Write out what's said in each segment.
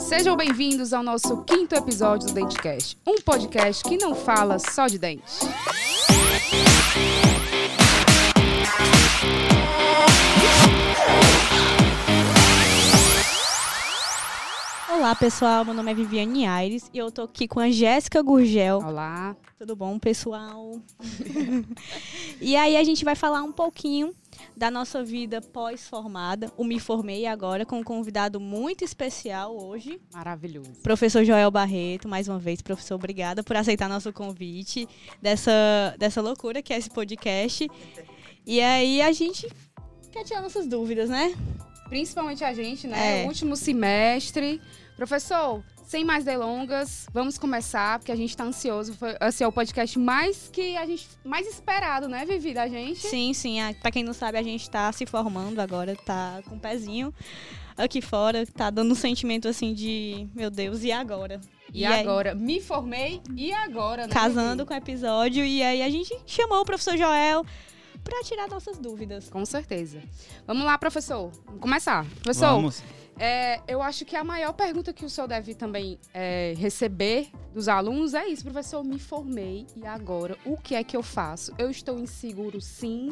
Sejam bem-vindos ao nosso quinto episódio do Dentecast, um podcast que não fala só de dentes. Olá pessoal, meu nome é Viviane Aires e eu tô aqui com a Jéssica Gurgel. Olá. Tudo bom, pessoal? e aí a gente vai falar um pouquinho da nossa vida pós-formada. O Me Formei agora com um convidado muito especial hoje. Maravilhoso. Professor Joel Barreto, mais uma vez, professor, obrigada por aceitar nosso convite dessa, dessa loucura que é esse podcast. E aí a gente quer tirar nossas dúvidas, né? Principalmente a gente, né? É. Último semestre. Professor, sem mais delongas, vamos começar, porque a gente tá ansioso. Foi, Esse é o podcast mais que a gente mais esperado, né, Vivi, da gente? Sim, sim. Ah, Pra quem não sabe, a gente tá se formando agora, tá com o pezinho aqui fora, tá dando um sentimento assim de, meu Deus, e agora? E, aí, agora? Me formei e agora, né? casando Vivi? com o episódio, e aí a gente chamou o professor Joel pra tirar nossas dúvidas. Com certeza. Vamos lá, professor. Vamos começar. Professor, Vamos. É, eu acho que a maior pergunta que o senhor deve também é, receber dos alunos é isso, professor. Me formei e agora o que é que eu faço? Eu estou inseguro, sim.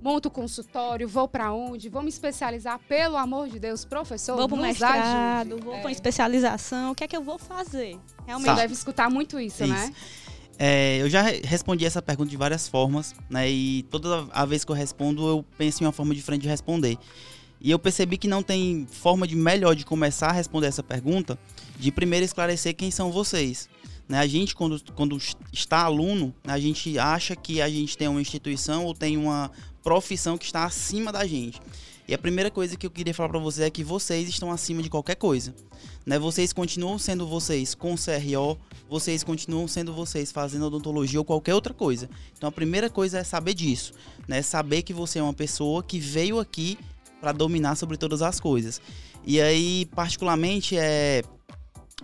Monto consultório, vou para onde? Vou me especializar, pelo amor de Deus, professor. vou nos mestrado, ajude. vou É, pra especialização, o que é que eu vou fazer? Realmente. Tá. deve escutar muito isso, Isso. né? É, eu já re- respondi essa pergunta de várias formas, né? E toda a vez que eu respondo, eu penso em uma forma diferente de responder. E eu percebi que não tem forma de melhor de começar a responder essa pergunta, de primeiro esclarecer quem são vocês. Né? A gente, quando, quando está aluno, a gente acha que a gente tem uma instituição ou tem uma profissão que está acima da gente. E a primeira coisa que eu queria falar para vocês é que vocês estão acima de qualquer coisa. Né? Vocês continuam sendo vocês com CRO, vocês continuam sendo vocês fazendo odontologia ou qualquer outra coisa. Então a primeira coisa é saber disso, né? Saber que você é uma pessoa que veio aqui para dominar sobre todas as coisas. E aí, particularmente, é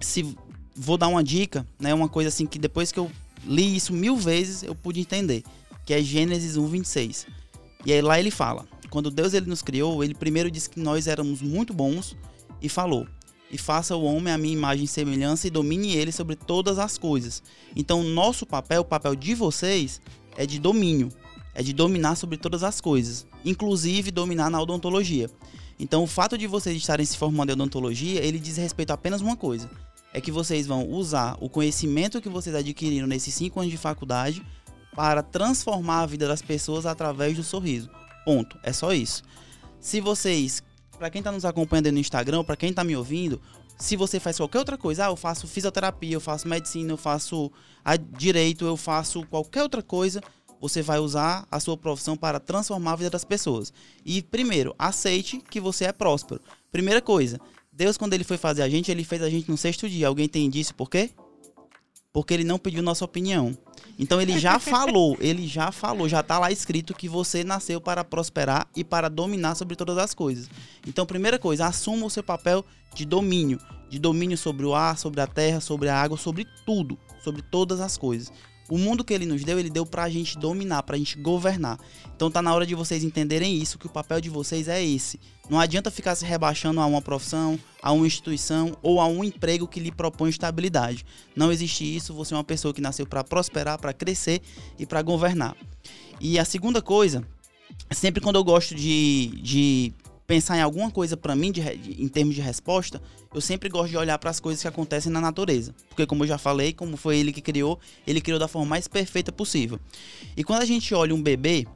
se vou dar uma dica, né? Uma coisa assim que depois que eu li isso mil vezes eu pude entender, que é Gênesis 1:26. E aí lá ele fala: quando Deus ele nos criou, ele primeiro disse que nós éramos muito bons e falou: e faça o homem a minha imagem e semelhança e domine ele sobre todas as coisas. Então, nosso papel, o papel de vocês, é de domínio, é de dominar sobre todas as coisas, inclusive dominar na odontologia. Então, o fato de vocês estarem se formando em odontologia, ele diz respeito a apenas uma coisa: é que vocês vão usar o conhecimento que vocês adquiriram nesses cinco anos de faculdade para transformar a vida das pessoas através do sorriso. Ponto. É só isso. Se vocês Pra quem tá nos acompanhando no Instagram, pra quem tá me ouvindo, se você faz qualquer outra coisa, ah, eu faço fisioterapia, eu faço medicina, eu faço direito, eu faço qualquer outra coisa, você vai usar a sua profissão para transformar a vida das pessoas. E primeiro, aceite que você é próspero. Primeira coisa, Deus quando ele foi fazer a gente, ele fez a gente no sexto dia. Alguém tem indício por quê? Porque ele não pediu nossa opinião. Então ele já falou, ele já falou, já tá lá escrito que você nasceu para prosperar e para dominar sobre todas as coisas. Então, primeira coisa, assuma o seu papel de domínio, de domínio sobre o ar, sobre a terra, sobre a água, sobre tudo, sobre todas as coisas. O mundo que ele nos deu, ele deu pra gente dominar, pra gente governar. Então tá na hora de vocês entenderem isso, que o papel de vocês é esse. Não adianta ficar se rebaixando a uma profissão, a uma instituição ou a um emprego que lhe propõe estabilidade. Não existe isso, você é uma pessoa que nasceu para prosperar, para crescer e para governar. E a segunda coisa, sempre quando eu gosto de, de pensar em alguma coisa para mim de de- em termos de resposta, eu sempre gosto de olhar para as coisas que acontecem na natureza. Porque como eu já falei, como foi ele que criou, ele criou da forma mais perfeita possível. E quando a gente olha um bebê,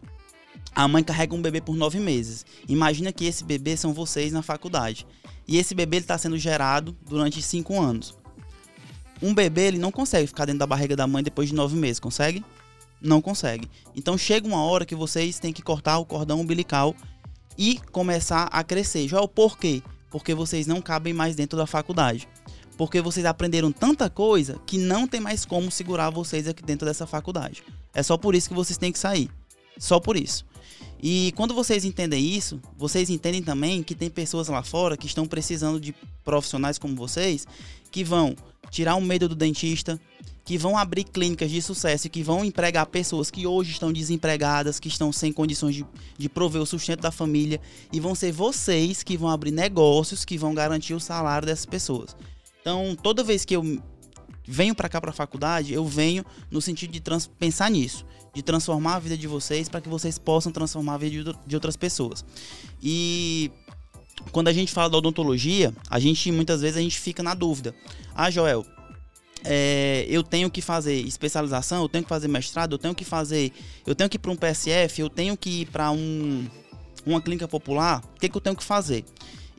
a mãe carrega um bebê por nove meses. Imagina que esse bebê são vocês na faculdade. E esse bebê está sendo gerado durante cinco anos. Um bebê ele não consegue ficar dentro da barriga da mãe depois de nove meses, consegue? Não consegue. Então chega uma hora que vocês têm que cortar o cordão umbilical e começar a crescer. Já o porquê? Porque vocês não cabem mais dentro da faculdade. Porque vocês aprenderam tanta coisa que não tem mais como segurar vocês aqui dentro dessa faculdade. É só por isso que vocês têm que sair. Só por isso. E quando vocês entendem isso, vocês entendem também que tem pessoas lá fora que estão precisando de profissionais como vocês que vão tirar o medo do dentista, que vão abrir clínicas de sucesso e que vão empregar pessoas que hoje estão desempregadas, que estão sem condições de, de prover o sustento da família, e vão ser vocês que vão abrir negócios que vão garantir o salário dessas pessoas. Então, toda vez que eu venho para cá para a faculdade, eu venho no sentido de pensar nisso, de transformar a vida de vocês para que vocês possam transformar a vida de outras pessoas. E quando a gente fala da odontologia, a gente muitas vezes a gente fica na dúvida. Ah, Joel, é, eu tenho que fazer especialização, eu tenho que fazer mestrado, eu tenho que fazer, eu tenho que ir para um PSF, eu tenho que ir para um, uma clínica popular, o que, que eu tenho que fazer?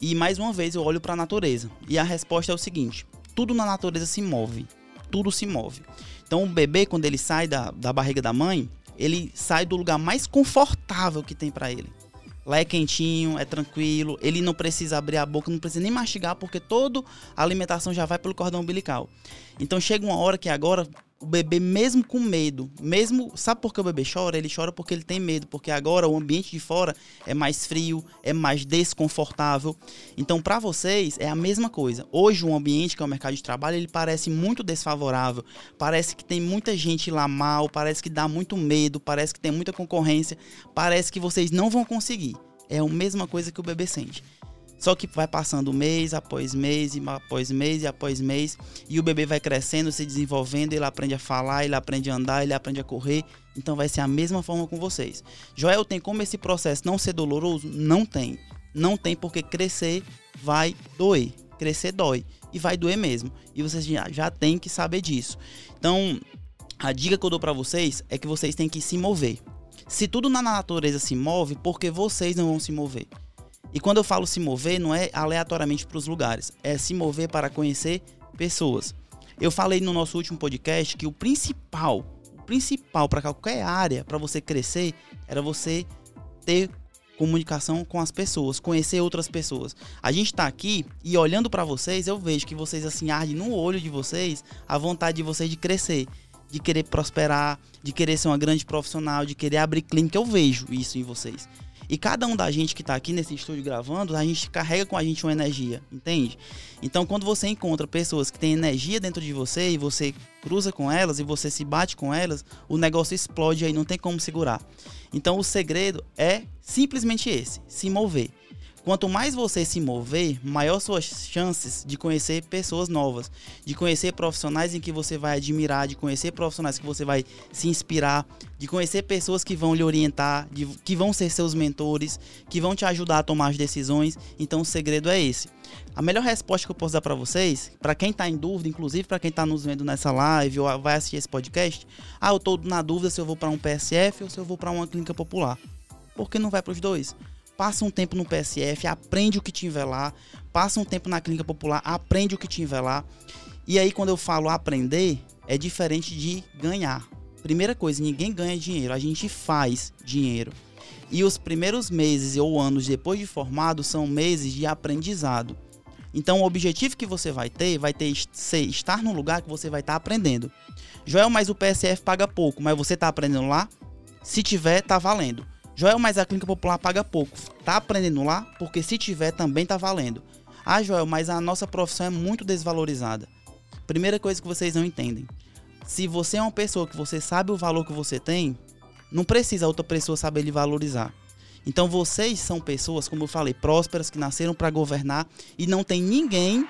E mais uma vez eu olho para a natureza e a resposta é o seguinte: tudo na natureza se move, tudo se move. Então o bebê quando ele sai da, da barriga da mãe, ele sai do lugar mais confortável que tem para ele. Lá é quentinho, é tranquilo, ele não precisa abrir a boca, não precisa nem mastigar, porque toda a alimentação já vai pelo cordão umbilical. Então chega uma hora que agora o bebê, mesmo com medo, mesmo. Sabe por que o bebê chora? Ele chora porque ele tem medo, porque agora o ambiente de fora é mais frio, é mais desconfortável. Então, para vocês, é a mesma coisa. Hoje, o ambiente, que é o mercado de trabalho, ele parece muito desfavorável. Parece que tem muita gente lá mal, parece que dá muito medo, parece que tem muita concorrência, parece que vocês não vão conseguir. É a mesma coisa que o bebê sente. Só que vai passando mês após mês, e após mês e após mês, e o bebê vai crescendo, se desenvolvendo, ele aprende a falar, ele aprende a andar, ele aprende a correr. Então vai ser a mesma forma com vocês. Joel, tem como esse processo não ser doloroso? Não tem. Não tem porque crescer vai doer. Crescer dói. E vai doer mesmo. E vocês já, já têm que saber disso. Então, a dica que eu dou para vocês é que vocês têm que se mover. Se tudo na natureza se move, por que vocês não vão se mover? E quando eu falo se mover, não é aleatoriamente para os lugares, é se mover para conhecer pessoas. Eu falei no nosso último podcast que o principal, o principal para qualquer área, para você crescer, era você ter comunicação com as pessoas, conhecer outras pessoas. A gente está aqui e olhando para vocês, eu vejo que vocês assim ardem no olho de vocês a vontade de vocês de crescer, de querer prosperar, de querer ser uma grande profissional, de querer abrir clínica. Eu vejo isso em vocês. E cada um da gente que está aqui nesse estúdio gravando, a gente carrega com a gente uma energia, entende? Então, quando você encontra pessoas que têm energia dentro de você e você cruza com elas e você se bate com elas, o negócio explode aí, não tem como segurar. Então, o segredo é simplesmente esse: se mover. Quanto mais você se mover, maior suas chances de conhecer pessoas novas, de conhecer profissionais em que você vai admirar, de conhecer profissionais que você vai se inspirar, de conhecer pessoas que vão lhe orientar, de, que vão ser seus mentores, que vão te ajudar a tomar as decisões. Então o segredo é esse. A melhor resposta que eu posso dar para vocês, para quem está em dúvida, inclusive para quem está nos vendo nessa live ou vai assistir esse podcast, ah, eu estou na dúvida se eu vou para um PSF ou se eu vou para uma clínica popular. Por que não vai para os dois? Passa um tempo no PSF, aprende o que tiver lá, passa um tempo na clínica popular, aprende o que tiver lá. E aí quando eu falo aprender, é diferente de ganhar. Primeira coisa, ninguém ganha dinheiro, a gente faz dinheiro. E os primeiros meses ou anos depois de formado são meses de aprendizado. Então, o objetivo que você vai ter vai ter ser estar num lugar que você vai estar aprendendo. Joel, mas o PSF paga pouco, mas você está aprendendo lá? Se tiver, tá valendo. Joel, mas a clínica popular paga pouco. Tá aprendendo lá? Porque se tiver, também tá valendo. Ah, Joel, mas a nossa profissão é muito desvalorizada. Primeira coisa que vocês não entendem. Se você é uma pessoa que você sabe o valor que você tem, não precisa outra pessoa saber lhe valorizar. Então vocês são pessoas, como eu falei, prósperas que nasceram para governar e não tem ninguém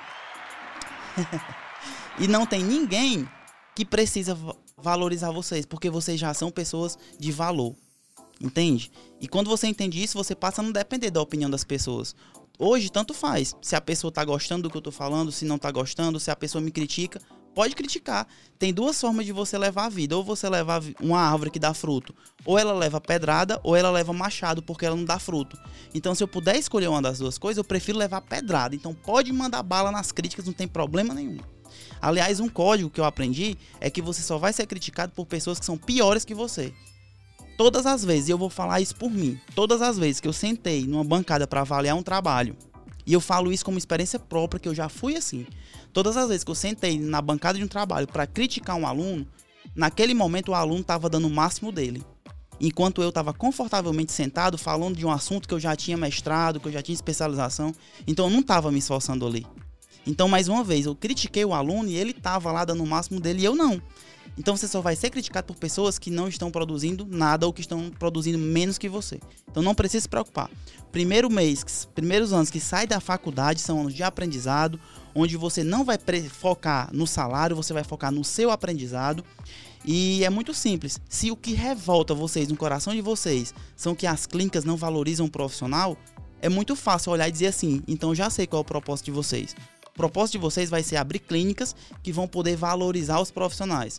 e não tem ninguém que precisa valorizar vocês, porque vocês já são pessoas de valor. Entende? E quando você entende isso, você passa a não depender da opinião das pessoas. Hoje, tanto faz. Se a pessoa tá gostando do que eu tô falando, se não tá gostando, se a pessoa me critica, pode criticar. Tem duas formas de você levar a vida. Ou você leva uma árvore que dá fruto, ou ela leva pedrada, ou ela leva machado, porque ela não dá fruto. Então, se eu puder escolher uma das duas coisas, eu prefiro levar pedrada. Então, pode mandar bala nas críticas, não tem problema nenhum. Aliás, um código que eu aprendi é que você só vai ser criticado por pessoas que são piores que você. Todas as vezes, e eu vou falar isso por mim, todas as vezes que eu sentei numa bancada para avaliar um trabalho, e eu falo isso como experiência própria, que eu já fui assim. Todas as vezes que eu sentei na bancada de um trabalho para criticar um aluno, naquele momento o aluno estava dando o máximo dele. Enquanto eu estava confortavelmente sentado falando de um assunto que eu já tinha mestrado, que eu já tinha especialização, então eu não estava me esforçando ali. Então, mais uma vez, eu critiquei o aluno e ele estava lá dando o máximo dele e eu não. Então você só vai ser criticado por pessoas que não estão produzindo nada ou que estão produzindo menos que você. Então não precisa se preocupar. Primeiro mês, primeiros anos que sai da faculdade são anos de aprendizado, onde você não vai focar no salário, você vai focar no seu aprendizado. E é muito simples. Se o que revolta vocês no coração de vocês são que as clínicas não valorizam o profissional, é muito fácil olhar e dizer assim: então já sei qual é o propósito de vocês. O propósito de vocês vai ser abrir clínicas que vão poder valorizar os profissionais.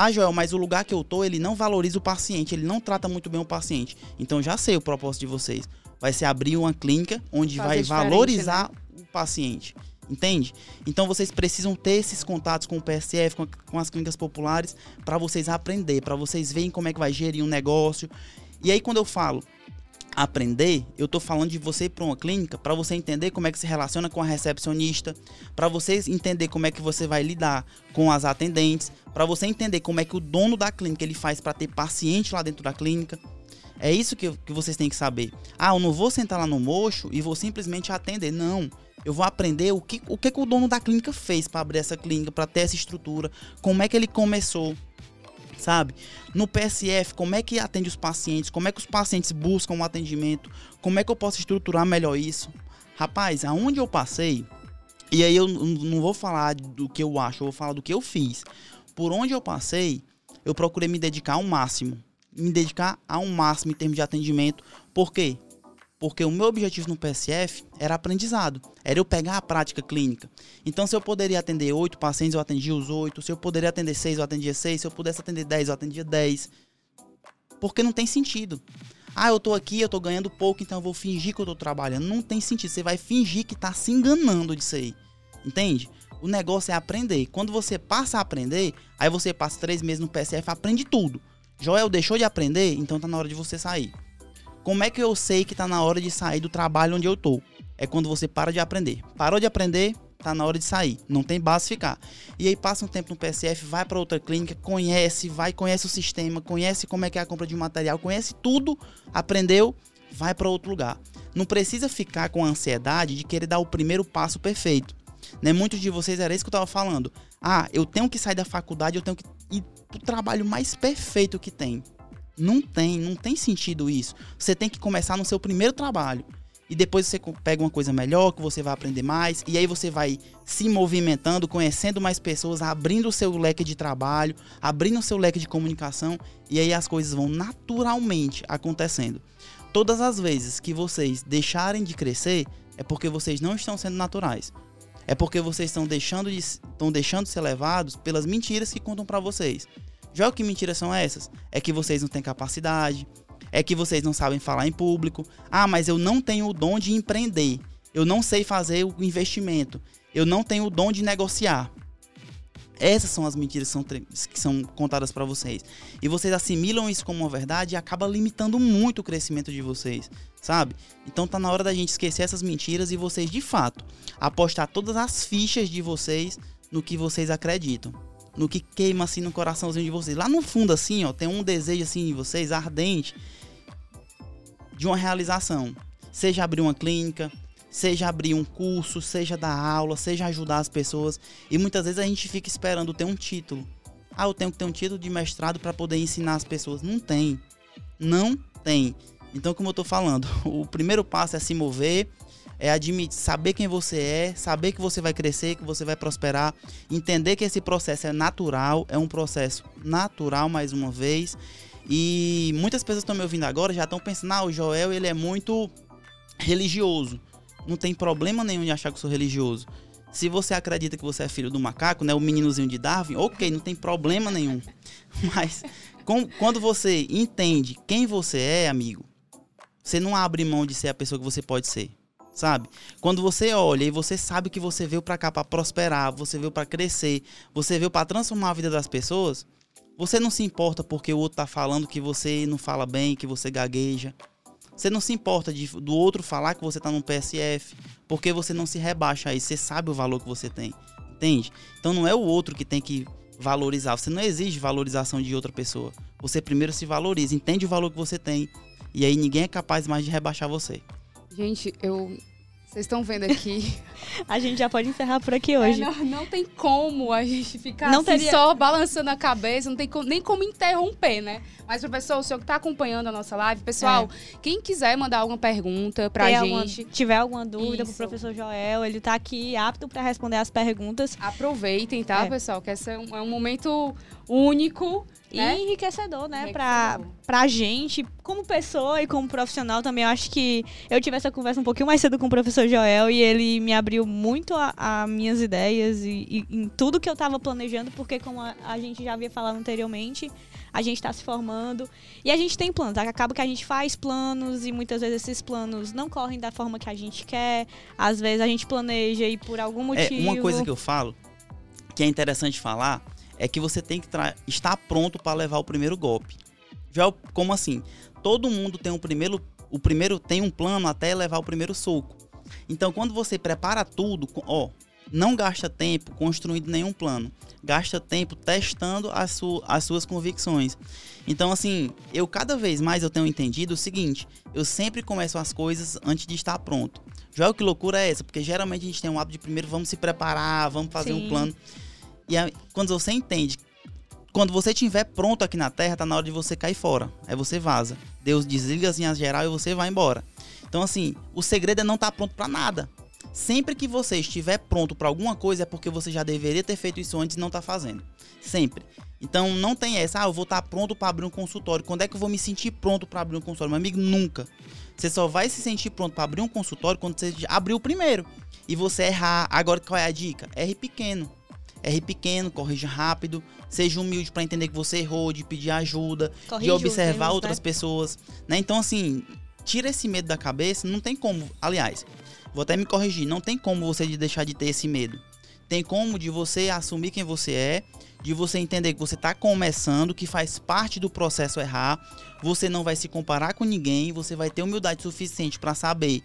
Ah, Joel, mas o lugar que eu tô, ele não valoriza o paciente, ele não trata muito bem o paciente. Então já sei o propósito de vocês. Vai ser abrir uma clínica onde Fazer vai valorizar né? o paciente. Entende? Então vocês precisam ter esses contatos com o PSF, com, com as clínicas populares, para vocês aprender, para vocês verem como é que vai gerir um negócio. E aí quando eu falo aprender, eu estou falando de você ir para uma clínica para você entender como é que se relaciona com a recepcionista, para vocês entender como é que você vai lidar com as atendentes, para você entender como é que o dono da clínica ele faz para ter paciente lá dentro da clínica. É isso que, que vocês têm que saber. Ah, eu não vou sentar lá no mocho e vou simplesmente atender. Não. Eu vou aprender o que o, que, que o dono da clínica fez para abrir essa clínica, para ter essa estrutura, como é que ele começou sabe? No PSF, como é que atende os pacientes? Como é que os pacientes buscam o um atendimento? Como é que eu posso estruturar melhor isso? Rapaz, aonde eu passei, e aí eu não vou falar do que eu acho, eu vou falar do que eu fiz. Por onde eu passei, eu procurei me dedicar ao máximo. Me dedicar ao máximo em termos de atendimento. Por quê? Porque o meu objetivo no PSF era aprendizado, era eu pegar a prática clínica. Então, se eu poderia atender oito pacientes, eu atendia os oito. Se eu poderia atender seis, eu atendia seis. Se eu pudesse atender dez, eu atendia dez. Porque não tem sentido. Ah, eu tô aqui, eu tô ganhando pouco, então eu vou fingir que eu tô trabalhando. Não tem sentido. Você vai fingir que tá se enganando disso aí. Entende? O negócio é aprender. Quando você passa a aprender, aí você passa três meses no PSF, aprende tudo. Joel deixou de aprender, então tá na hora de você sair. Como é que eu sei que está na hora de sair do trabalho onde eu tô? É quando você para de aprender. Parou de aprender, tá na hora de sair. Não tem base ficar. E aí passa um tempo no PSF, vai para outra clínica, conhece, vai, conhece o sistema, conhece como é que é a compra de material, conhece tudo, aprendeu, vai para outro lugar. Não precisa ficar com a ansiedade de querer dar o primeiro passo perfeito. Né? Muitos de vocês era isso que eu estava falando. Ah, eu tenho que sair da faculdade, eu tenho que ir pro trabalho mais perfeito que tem. Não tem, não tem sentido isso. Você tem que começar no seu primeiro trabalho. E depois você pega uma coisa melhor, que você vai aprender mais, e aí você vai se movimentando, conhecendo mais pessoas, abrindo o seu leque de trabalho, abrindo o seu leque de comunicação, e aí as coisas vão naturalmente acontecendo. Todas as vezes que vocês deixarem de crescer, é porque vocês não estão sendo naturais. É porque vocês estão deixando de, estão deixando de ser levados pelas mentiras que contam para vocês. O que mentiras são essas? É que vocês não têm capacidade, é que vocês não sabem falar em público. Ah, mas eu não tenho o dom de empreender. Eu não sei fazer o investimento. Eu não tenho o dom de negociar. Essas são as mentiras que são, que são contadas para vocês. E vocês assimilam isso como uma verdade e acaba limitando muito o crescimento de vocês, sabe? Então tá na hora da gente esquecer essas mentiras e vocês, de fato, apostar todas as fichas de vocês no que vocês acreditam no que queima assim no coraçãozinho de vocês. Lá no fundo assim, ó, tem um desejo assim em vocês ardente de uma realização. Seja abrir uma clínica, seja abrir um curso, seja dar aula, seja ajudar as pessoas. E muitas vezes a gente fica esperando ter um título. Ah, eu tenho que ter um título de mestrado para poder ensinar as pessoas. Não tem. Não tem. Então, como eu tô falando, o primeiro passo é se mover, é admitir, saber quem você é, saber que você vai crescer, que você vai prosperar, entender que esse processo é natural, é um processo natural mais uma vez. E muitas pessoas estão me ouvindo agora já estão pensando: "Ah, o Joel, ele é muito religioso". Não tem problema nenhum de achar que eu sou religioso. Se você acredita que você é filho do macaco, né, o meninozinho de Darwin, OK, não tem problema nenhum. Mas com, quando você entende quem você é, amigo, você não abre mão de ser a pessoa que você pode ser sabe? Quando você olha e você sabe que você veio para cá para prosperar, você veio para crescer, você veio para transformar a vida das pessoas, você não se importa porque o outro tá falando que você não fala bem, que você gagueja. Você não se importa de, do outro falar que você tá no PSF, porque você não se rebaixa aí, você sabe o valor que você tem. Entende? Então não é o outro que tem que valorizar, você não exige valorização de outra pessoa. Você primeiro se valoriza, entende o valor que você tem, e aí ninguém é capaz mais de rebaixar você. Gente, eu Vocês estão vendo aqui. A gente já pode encerrar por aqui hoje. É, não, não tem como a gente ficar Não assim, teria- só balançando a cabeça, não tem nem como interromper, né? Mas, professor, o senhor que está acompanhando a nossa live, pessoal, quem quiser mandar alguma pergunta Ter alguma- gente, tiver alguma dúvida Isso. pro professor Joel, ele tá aqui apto para responder as perguntas. aproveitem, tá, É. pessoal? Que esse é um, é um momento único, né? E enriquecedor, né? Pra, Enriquecedor. pra gente, como pessoa e como profissional também. Eu acho que eu tive essa conversa um pouquinho mais cedo com o professor Joel e ele me abriu muito a, a minhas ideias e, e em tudo que eu tava planejando, porque como a, a gente já havia falado anteriormente, a gente tá se formando e a gente tem planos. Acaba que a gente faz planos e muitas vezes esses planos não correm da forma que a gente quer. Às vezes a gente planeja e por algum motivo. É, uma coisa que eu falo, que é interessante falar, é que você tem que estar pronto para levar o primeiro golpe. Já como assim? Todo mundo tem um primeiro, o primeiro tem um plano até levar o primeiro soco. Então, quando você prepara tudo, ó, não gasta tempo construindo nenhum plano. Gasta tempo testando as, su- as suas convicções. Então, assim, eu cada vez mais eu tenho entendido o seguinte: eu sempre começo as coisas antes de estar pronto. Já que loucura é essa? Porque geralmente a gente tem um hábito de primeiro vamos se preparar, vamos fazer Sim. um plano. E quando você entende, quando você estiver pronto aqui na Terra, tá na hora de você cair fora. Aí você vaza. Deus desliga assim as geral e você vai embora. Então, assim, o segredo é não estar pronto para nada. Sempre que você estiver pronto para alguma coisa é porque você já deveria ter feito isso antes e não tá fazendo. Sempre. Então não tem essa, ah, eu vou estar pronto para abrir um consultório. Quando é que eu vou me sentir pronto para abrir um consultório? Meu amigo, nunca. Você só vai se sentir pronto para abrir um consultório quando você já abriu o primeiro. E você errar. Agora qual é a dica? Erre pequeno. Erre pequeno, corrija rápido, seja humilde para entender que você errou, de pedir ajuda, de Corrige os observar outras né? pessoas, né? Então assim, tira esse medo da cabeça, não tem como, aliás, vou até me corrigir, não tem como você de deixar de ter esse medo. Tem como de você assumir quem você é, de você entender que você está começando, que faz parte do processo errar, você não vai se comparar com ninguém, você vai ter humildade suficiente para saber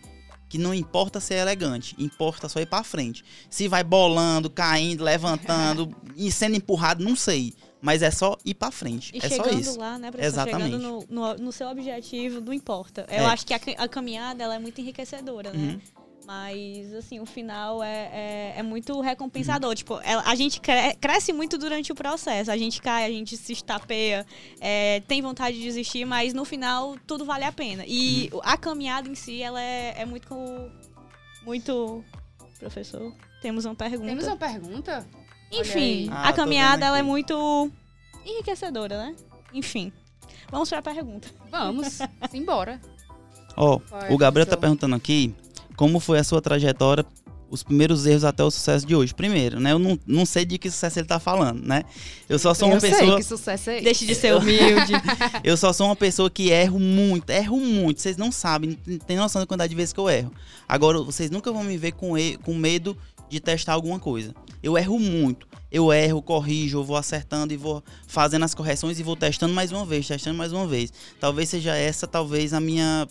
que não importa ser elegante, importa só ir para frente. Se vai bolando, caindo, levantando e sendo empurrado, não sei, mas é só ir para frente. E é só isso. lá, né, professor? Exatamente. Chegando no, no, no seu objetivo, não importa. Eu É. acho que a, a caminhada ela é muito enriquecedora, né? Uhum. Mas, assim, o final é, é, é muito recompensador. Uhum. Tipo, ela- a gente cre- cresce muito durante o processo. A gente cai, a gente se estapeia, é, tem vontade de desistir, mas no final tudo vale a pena. E Uhum. a caminhada em si, ela é, é muito... Muito... Professor, temos uma pergunta. Temos uma pergunta? Enfim. Ah, a caminhada ela é muito enriquecedora, né? Enfim. Vamos para a pergunta. Vamos, simbora. Ó, é, o Gabriel tá perguntando aqui como foi a sua trajetória, os primeiros erros até o sucesso de hoje. Primeiro, né? Eu não, não sei de que sucesso ele tá falando, né? Eu só sou uma Eu sei pessoa. que sucesso é esse. Deixe de ser humilde. Eu só sou uma pessoa que erro muito, erro muito. Vocês não sabem, não tem noção da quantidade de vezes que eu erro. Agora, vocês nunca vão me ver com, e- com medo de testar alguma coisa. Eu erro muito. Eu erro, corrijo, eu vou acertando e vou fazendo as correções e vou testando mais uma vez, testando mais uma vez. Talvez seja essa, talvez, a minha.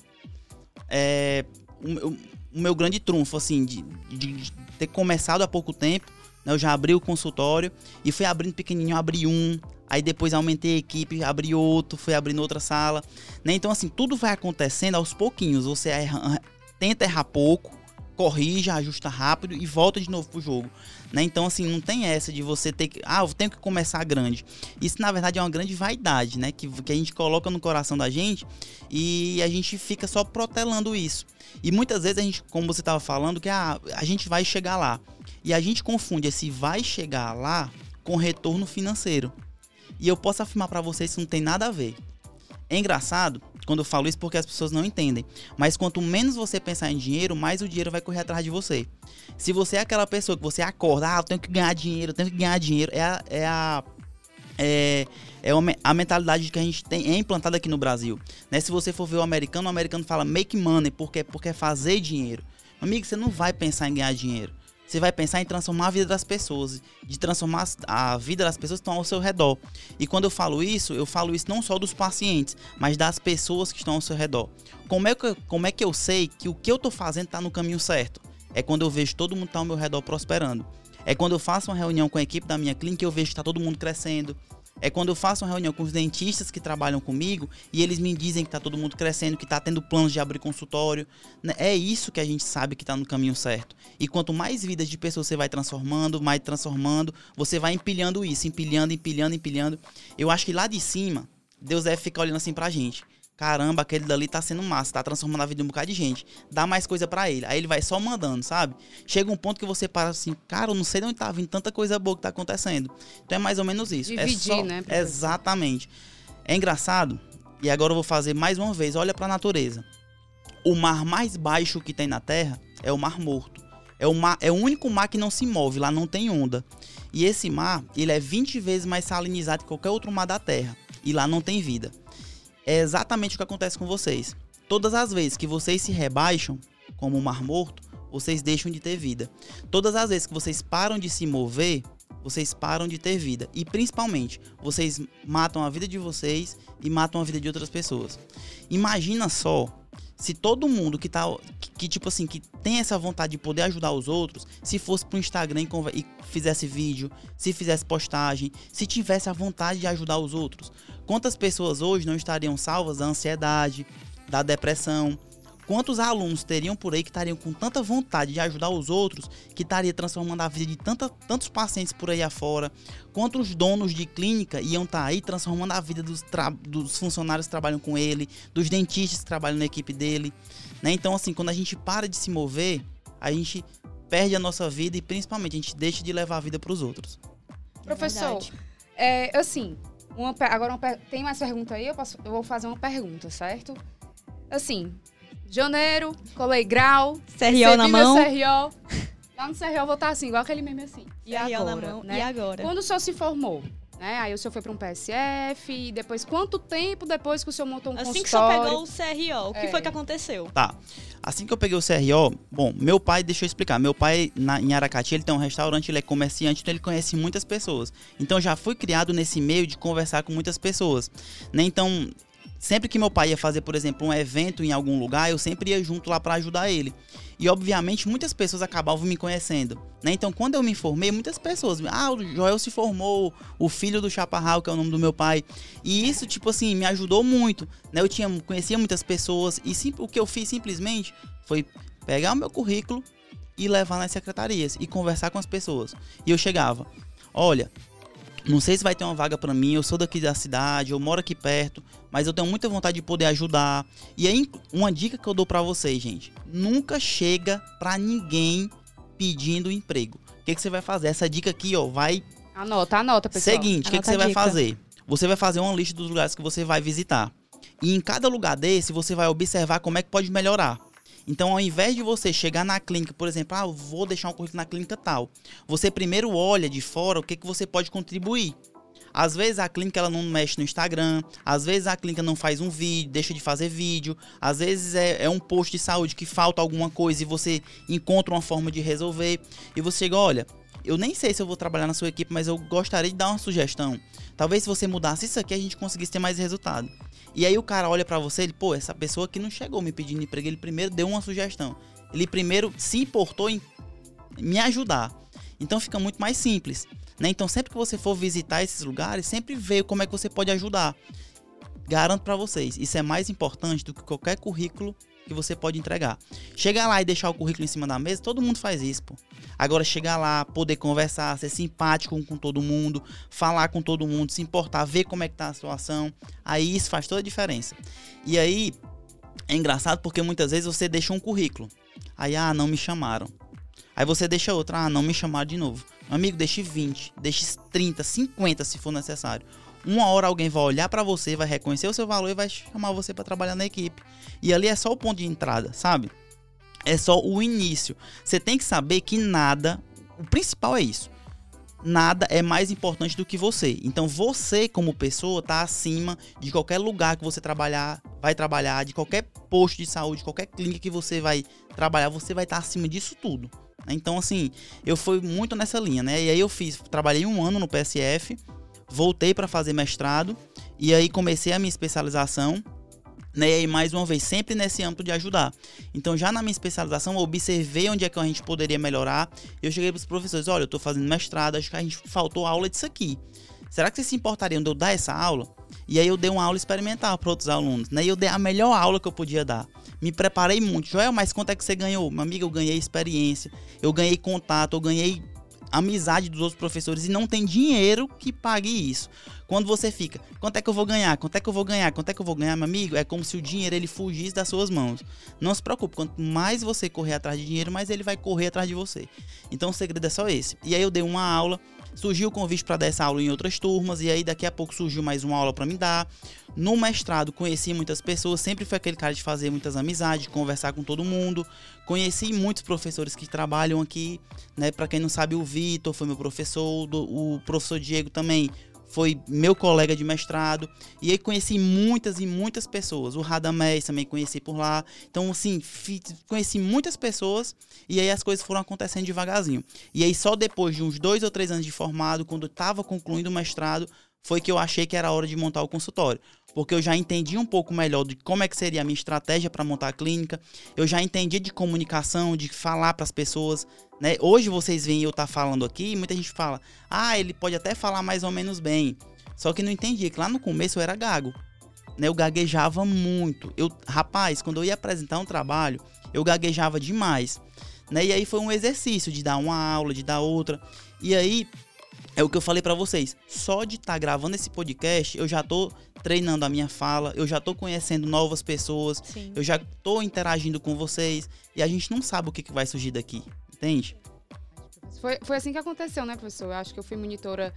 é, o, o meu grande trunfo, assim, de, de- ter começado há pouco tempo. né, eu já abri o consultório e fui abrindo pequenininho, abri um, Aí depois aumentei a equipe, abri outro, fui abrindo outra sala. Né? Então, assim, tudo vai acontecendo aos pouquinhos. Você erra- tenta errar pouco, corrige, ajusta rápido e volta de novo pro jogo. Né? Então, assim, não tem essa de você ter que. Ah, eu tenho que começar grande. Isso, na verdade, é uma grande vaidade, né? Que, que a gente coloca no coração da gente e a gente fica só protelando isso. E muitas vezes a gente, como você estava falando, que ah, a gente vai chegar lá. E a gente confunde esse vai chegar lá com retorno financeiro. E eu posso afirmar para vocês que isso não tem nada a ver. É engraçado quando eu falo isso porque as pessoas não entendem. Mas quanto menos você pensar em dinheiro, mais o dinheiro vai correr atrás de você. Se você é aquela pessoa que você acorda, ah, eu tenho que ganhar dinheiro, eu tenho que ganhar dinheiro, é a. É a é, é a mentalidade que a gente tem é implantada aqui no Brasil. Né? Se você for ver o americano, o americano fala make money, porque, porque é fazer dinheiro. Amigo, você não vai pensar em ganhar dinheiro. Você vai pensar em transformar a vida das pessoas, de transformar a vida das pessoas que estão ao seu redor. E quando eu falo isso, eu falo isso não só dos pacientes, mas das pessoas que estão ao seu redor. Como é que, como é que eu sei que o que eu estou fazendo está no caminho certo? É quando eu vejo todo mundo tá ao meu redor prosperando. É quando eu faço uma reunião com a equipe da minha clínica e eu vejo que está todo mundo crescendo. É quando eu faço uma reunião com os dentistas que trabalham comigo e eles me dizem que tá todo mundo crescendo, que tá tendo planos de abrir consultório. Né? É isso que a gente sabe que tá no caminho certo. E quanto mais vidas de pessoas você vai transformando, mais transformando, você vai empilhando isso, empilhando, empilhando, empilhando. Eu acho que lá de cima, Deus deve ficar olhando assim pra gente. Caramba, aquele dali tá sendo massa, tá transformando a vida de um bocado de gente. Dá mais coisa para ele. Aí ele vai só mandando, sabe? Chega um ponto que você para assim, cara, eu não sei de onde tá vindo tanta coisa boa que tá acontecendo. Então é mais ou menos isso. Dividir, é só... né? Exatamente. É engraçado, e agora eu vou fazer mais uma vez, olha pra natureza. O mar mais baixo que tem na Terra é o Mar Morto. É o, mar, é o único mar que não se move, lá não tem onda. E esse mar, ele é 20 vezes mais salinizado que qualquer outro mar da Terra. E lá não tem vida. É exatamente o que acontece com vocês. Todas as vezes que vocês se rebaixam, como o mar morto, vocês deixam de ter vida. Todas as vezes que vocês param de se mover, vocês param de ter vida. E principalmente, vocês matam a vida de vocês e matam a vida de outras pessoas. Imagina só se todo mundo que tá que, que, tipo assim, que tem essa vontade de poder ajudar os outros, se fosse pro Instagram e, e fizesse vídeo, se fizesse postagem, se tivesse a vontade de ajudar os outros. Quantas pessoas hoje não estariam salvas da ansiedade, da depressão? Quantos alunos teriam por aí que estariam com tanta vontade de ajudar os outros que estaria transformando a vida de tanta, tantos pacientes por aí afora? Quantos donos de clínica iam estar aí transformando a vida dos, tra- dos funcionários que trabalham com ele, dos dentistas que trabalham na equipe dele? Né? Então, assim, quando a gente para de se mover, a gente perde a nossa vida e principalmente a gente deixa de levar a vida para os outros. Professor, Verdade. É, assim, uma agora uma tem mais pergunta aí? Eu, posso- eu vou fazer uma pergunta, certo? Assim, janeiro, colei grau, CRO na mão. CRO. Lá no CRO eu vou estar assim, igual aquele meme assim. E CRO agora, na mão. né? E agora? Quando o senhor se formou, né? Aí o senhor foi para um PSF, e depois, quanto tempo depois que o senhor montou um Assim que o senhor pegou o CRO, o que É. foi que aconteceu? Tá. Assim que eu peguei o CRO, bom, meu pai, deixa eu explicar. Meu pai, na, em Aracati, ele tem um restaurante, ele é comerciante, então ele conhece muitas pessoas. Então já fui criado nesse meio de conversar com muitas pessoas. Né? Então, sempre que meu pai ia fazer, por exemplo, um evento em algum lugar, eu sempre ia junto lá para ajudar ele. E obviamente muitas pessoas acabavam me conhecendo. Né? Então, quando eu me formei, muitas pessoas, ah, o Joel se formou, o filho do Chaparral, que é o nome do meu pai. E isso, tipo assim, me ajudou muito. Né? Eu tinha, conhecia muitas pessoas e sim, o que eu fiz simplesmente foi pegar o meu currículo e levar nas secretarias e conversar com as pessoas. E eu chegava, olha, não sei se vai ter uma vaga pra mim, eu sou daqui da cidade, eu moro aqui perto, mas eu tenho muita vontade de poder ajudar. E aí, uma dica que eu dou pra vocês, gente, nunca chega pra ninguém pedindo emprego. O que, que você vai fazer? Essa dica aqui, ó, vai Anota, anota, pessoal. Seguinte, o que, que você vai fazer? Você vai fazer uma lista dos lugares que você vai visitar. E em cada lugar desse, você vai observar como é que pode melhorar. Então, ao invés de você chegar na clínica, por exemplo, ah, vou deixar um currículo na clínica tal, você primeiro olha de fora o que, que você pode contribuir. Às vezes a clínica ela não mexe no Instagram, às vezes a clínica não faz um vídeo, deixa de fazer vídeo, às vezes é, é um posto de saúde que falta alguma coisa e você encontra uma forma de resolver. E você chega, olha, eu nem sei se eu vou trabalhar na sua equipe, mas eu gostaria de dar uma sugestão. Talvez se você mudasse isso aqui, a gente conseguisse ter mais resultado. E aí o cara olha pra você, ele, pô, essa pessoa aqui não chegou me pedindo emprego, ele primeiro deu uma sugestão. Ele primeiro se importou em me ajudar. Então fica muito mais simples. Né? Então sempre que você for visitar esses lugares, sempre vê como é que você pode ajudar. Garanto pra vocês, isso é mais importante do que qualquer currículo que você pode entregar. Chegar lá e deixar o currículo em cima da mesa, todo mundo faz isso, pô. Agora chegar lá, poder conversar, ser simpático com todo mundo, falar com todo mundo, se importar, ver como é que tá a situação, aí isso faz toda a diferença. E aí é engraçado porque muitas vezes você deixa um currículo. Aí, ah, não me chamaram. Aí você deixa outra, ah, não me chamaram de novo. Meu amigo, deixe 20, deixe 30, 50 se for necessário. Uma hora alguém vai olhar pra você, vai reconhecer o seu valor e vai chamar você pra trabalhar na equipe. E ali é só o ponto de entrada, sabe? É só o início. Você tem que saber que nada, o principal é isso. Nada é mais importante do que você. Então você, como pessoa, tá acima de qualquer lugar que você trabalhar, vai trabalhar, de qualquer posto de saúde, qualquer clínica que você vai trabalhar, você vai estar acima disso tudo. Então, assim, eu fui muito nessa linha, né? E aí eu fiz, trabalhei um ano no PSF, voltei para fazer mestrado e aí comecei a minha especialização. Né, e aí, mais uma vez, sempre nesse âmbito de ajudar. Então, já na minha especialização, eu observei onde é que a gente poderia melhorar. Eu cheguei para os professores: olha, eu estou fazendo mestrado, acho que a gente faltou aula disso aqui. será que vocês se importariam de eu dar essa aula? E aí eu dei uma aula experimental para outros alunos, né? E eu dei a melhor aula que eu podia dar. Me preparei muito. Joel, mas quanto é que você ganhou? Meu amigo, eu ganhei experiência, eu ganhei contato, eu ganhei amizade dos outros professores e não tem dinheiro que pague isso. Quando você fica, quanto é que eu vou ganhar? Quanto é que eu vou ganhar? Quanto é que eu vou ganhar, meu amigo? É como se o dinheiro ele fugisse das suas mãos. Não se preocupe, quanto mais você correr atrás de dinheiro, mais ele vai correr atrás de você. Então o segredo é só esse. E aí eu dei uma aula surgiu o convite para dar essa aula em outras turmas e aí daqui a pouco surgiu mais uma aula para me dar. No mestrado conheci muitas pessoas, sempre fui aquele cara de fazer muitas amizades, de conversar com todo mundo. Conheci muitos professores que trabalham aqui, né? Para quem não sabe, o Vitor foi meu professor, o professor Diego também foi meu colega de mestrado. E aí conheci muitas e muitas pessoas. O Radamés também conheci por lá. Então, assim, conheci muitas pessoas e aí as coisas foram acontecendo devagarzinho. E aí só depois de uns dois ou três anos de formado, quando eu estava concluindo o mestrado, foi que eu achei que era hora de montar o consultório. Porque eu já entendi um pouco melhor de como é que seria a minha estratégia para montar a clínica. Eu já entendi de comunicação, de falar para as pessoas. Né? Hoje vocês veem eu estar tá falando aqui, muita gente fala, ah, ele pode até falar mais ou menos bem. Só que não entendi que lá no começo eu era gago. Né? Eu gaguejava muito. Eu, rapaz, quando eu ia apresentar um trabalho, eu gaguejava demais. Né? E aí foi um exercício de dar uma aula, de dar outra. E aí é o que eu falei para vocês. Só de estar tá gravando esse podcast, eu já tô treinando a minha fala, eu já tô conhecendo novas pessoas, Sim. eu já tô interagindo com vocês e a gente não sabe o que, que vai surgir daqui, entende? Foi, foi assim que aconteceu, né, professor? Eu acho que eu fui monitora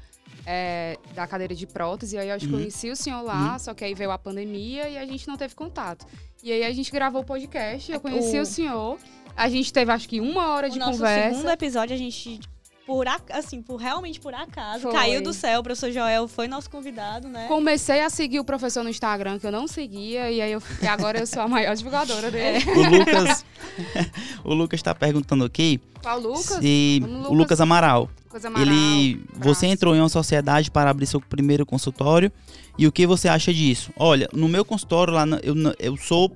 é, da cadeira de prótese, e aí eu acho que uhum. conheci o senhor lá, uhum. só que aí veio a pandemia e a gente não teve contato. E aí a gente gravou o podcast, eu conheci o, o senhor, a gente teve acho que uma hora o de nosso conversa. No segundo episódio a gente por assim, por realmente por acaso, foi. caiu do céu. O professor Joel foi nosso convidado, né? Comecei a seguir o professor no Instagram, que eu não seguia, e aí eu, e agora eu sou a maior divulgadora dele. É. O Lucas. o Lucas está perguntando aqui. Qual Lucas? Se, Lucas, o Lucas Amaral. Lucas Amaral. Ele, você entrou em uma sociedade para abrir seu primeiro consultório. E o que você acha disso? Olha, no meu consultório lá, eu, eu sou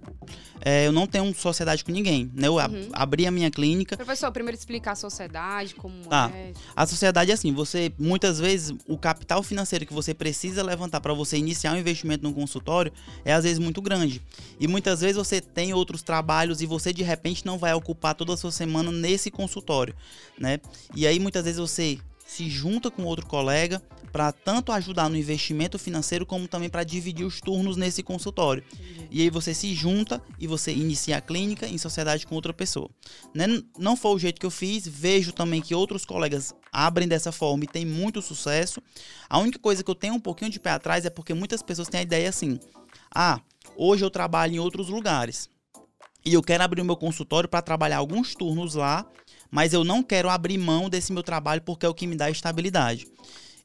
é, eu não tenho sociedade com ninguém, né? Eu uhum. abri a minha clínica. Professor, primeiro explicar a sociedade, como tá. é. A sociedade é assim, você, muitas vezes, o capital financeiro que você precisa levantar para você iniciar um investimento num consultório é, às vezes, muito grande. E muitas vezes você tem outros trabalhos e você, de repente, não vai ocupar toda a sua semana nesse consultório, né? E aí, muitas vezes, você se junta com outro colega para tanto ajudar no investimento financeiro como também para dividir os turnos nesse consultório. E aí você se junta e você inicia a clínica em sociedade com outra pessoa. Né? Não foi o jeito que eu fiz, vejo também que outros colegas abrem dessa forma e tem muito sucesso. A única coisa que eu tenho um pouquinho de pé atrás é porque muitas pessoas têm a ideia assim: ah, hoje eu trabalho em outros lugares. E eu quero abrir o meu consultório para trabalhar alguns turnos lá mas eu não quero abrir mão desse meu trabalho porque é o que me dá estabilidade.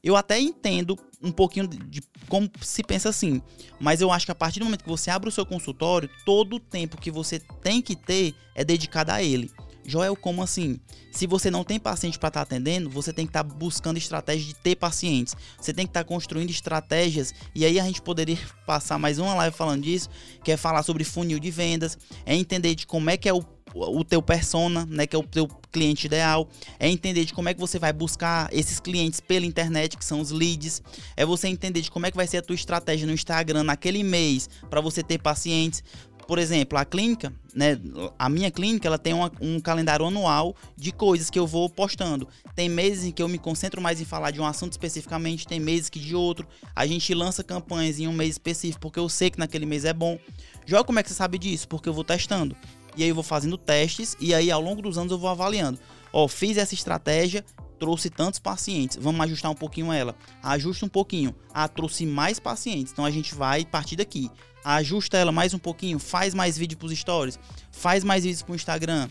Eu até entendo um pouquinho de como se pensa assim, mas eu acho que a partir do momento que você abre o seu consultório, todo o tempo que você tem que ter é dedicado a ele. Joel, como assim? Se você não tem paciente para estar tá atendendo, você tem que estar tá buscando estratégias de ter pacientes. Você tem que estar tá construindo estratégias. E aí a gente poderia passar mais uma live falando disso, que é falar sobre funil de vendas, é entender de como é que é o o teu persona, né, que é o teu cliente ideal, é entender de como é que você vai buscar esses clientes pela internet, que são os leads, é você entender de como é que vai ser a tua estratégia no Instagram naquele mês para você ter pacientes. Por exemplo, a clínica, né, a minha clínica, ela tem uma, um calendário anual de coisas que eu vou postando. Tem meses em que eu me concentro mais em falar de um assunto especificamente, tem meses que de outro. A gente lança campanhas em um mês específico porque eu sei que naquele mês é bom. Joga como é que você sabe disso? Porque eu vou testando e aí eu vou fazendo testes e aí ao longo dos anos eu vou avaliando. Ó, fiz essa estratégia, trouxe tantos pacientes, vamos ajustar um pouquinho ela. Ajusta um pouquinho. Ah, trouxe mais pacientes, então a gente vai partir daqui. Ajusta ela mais um pouquinho, faz mais vídeo para os stories, faz mais vídeos para o Instagram,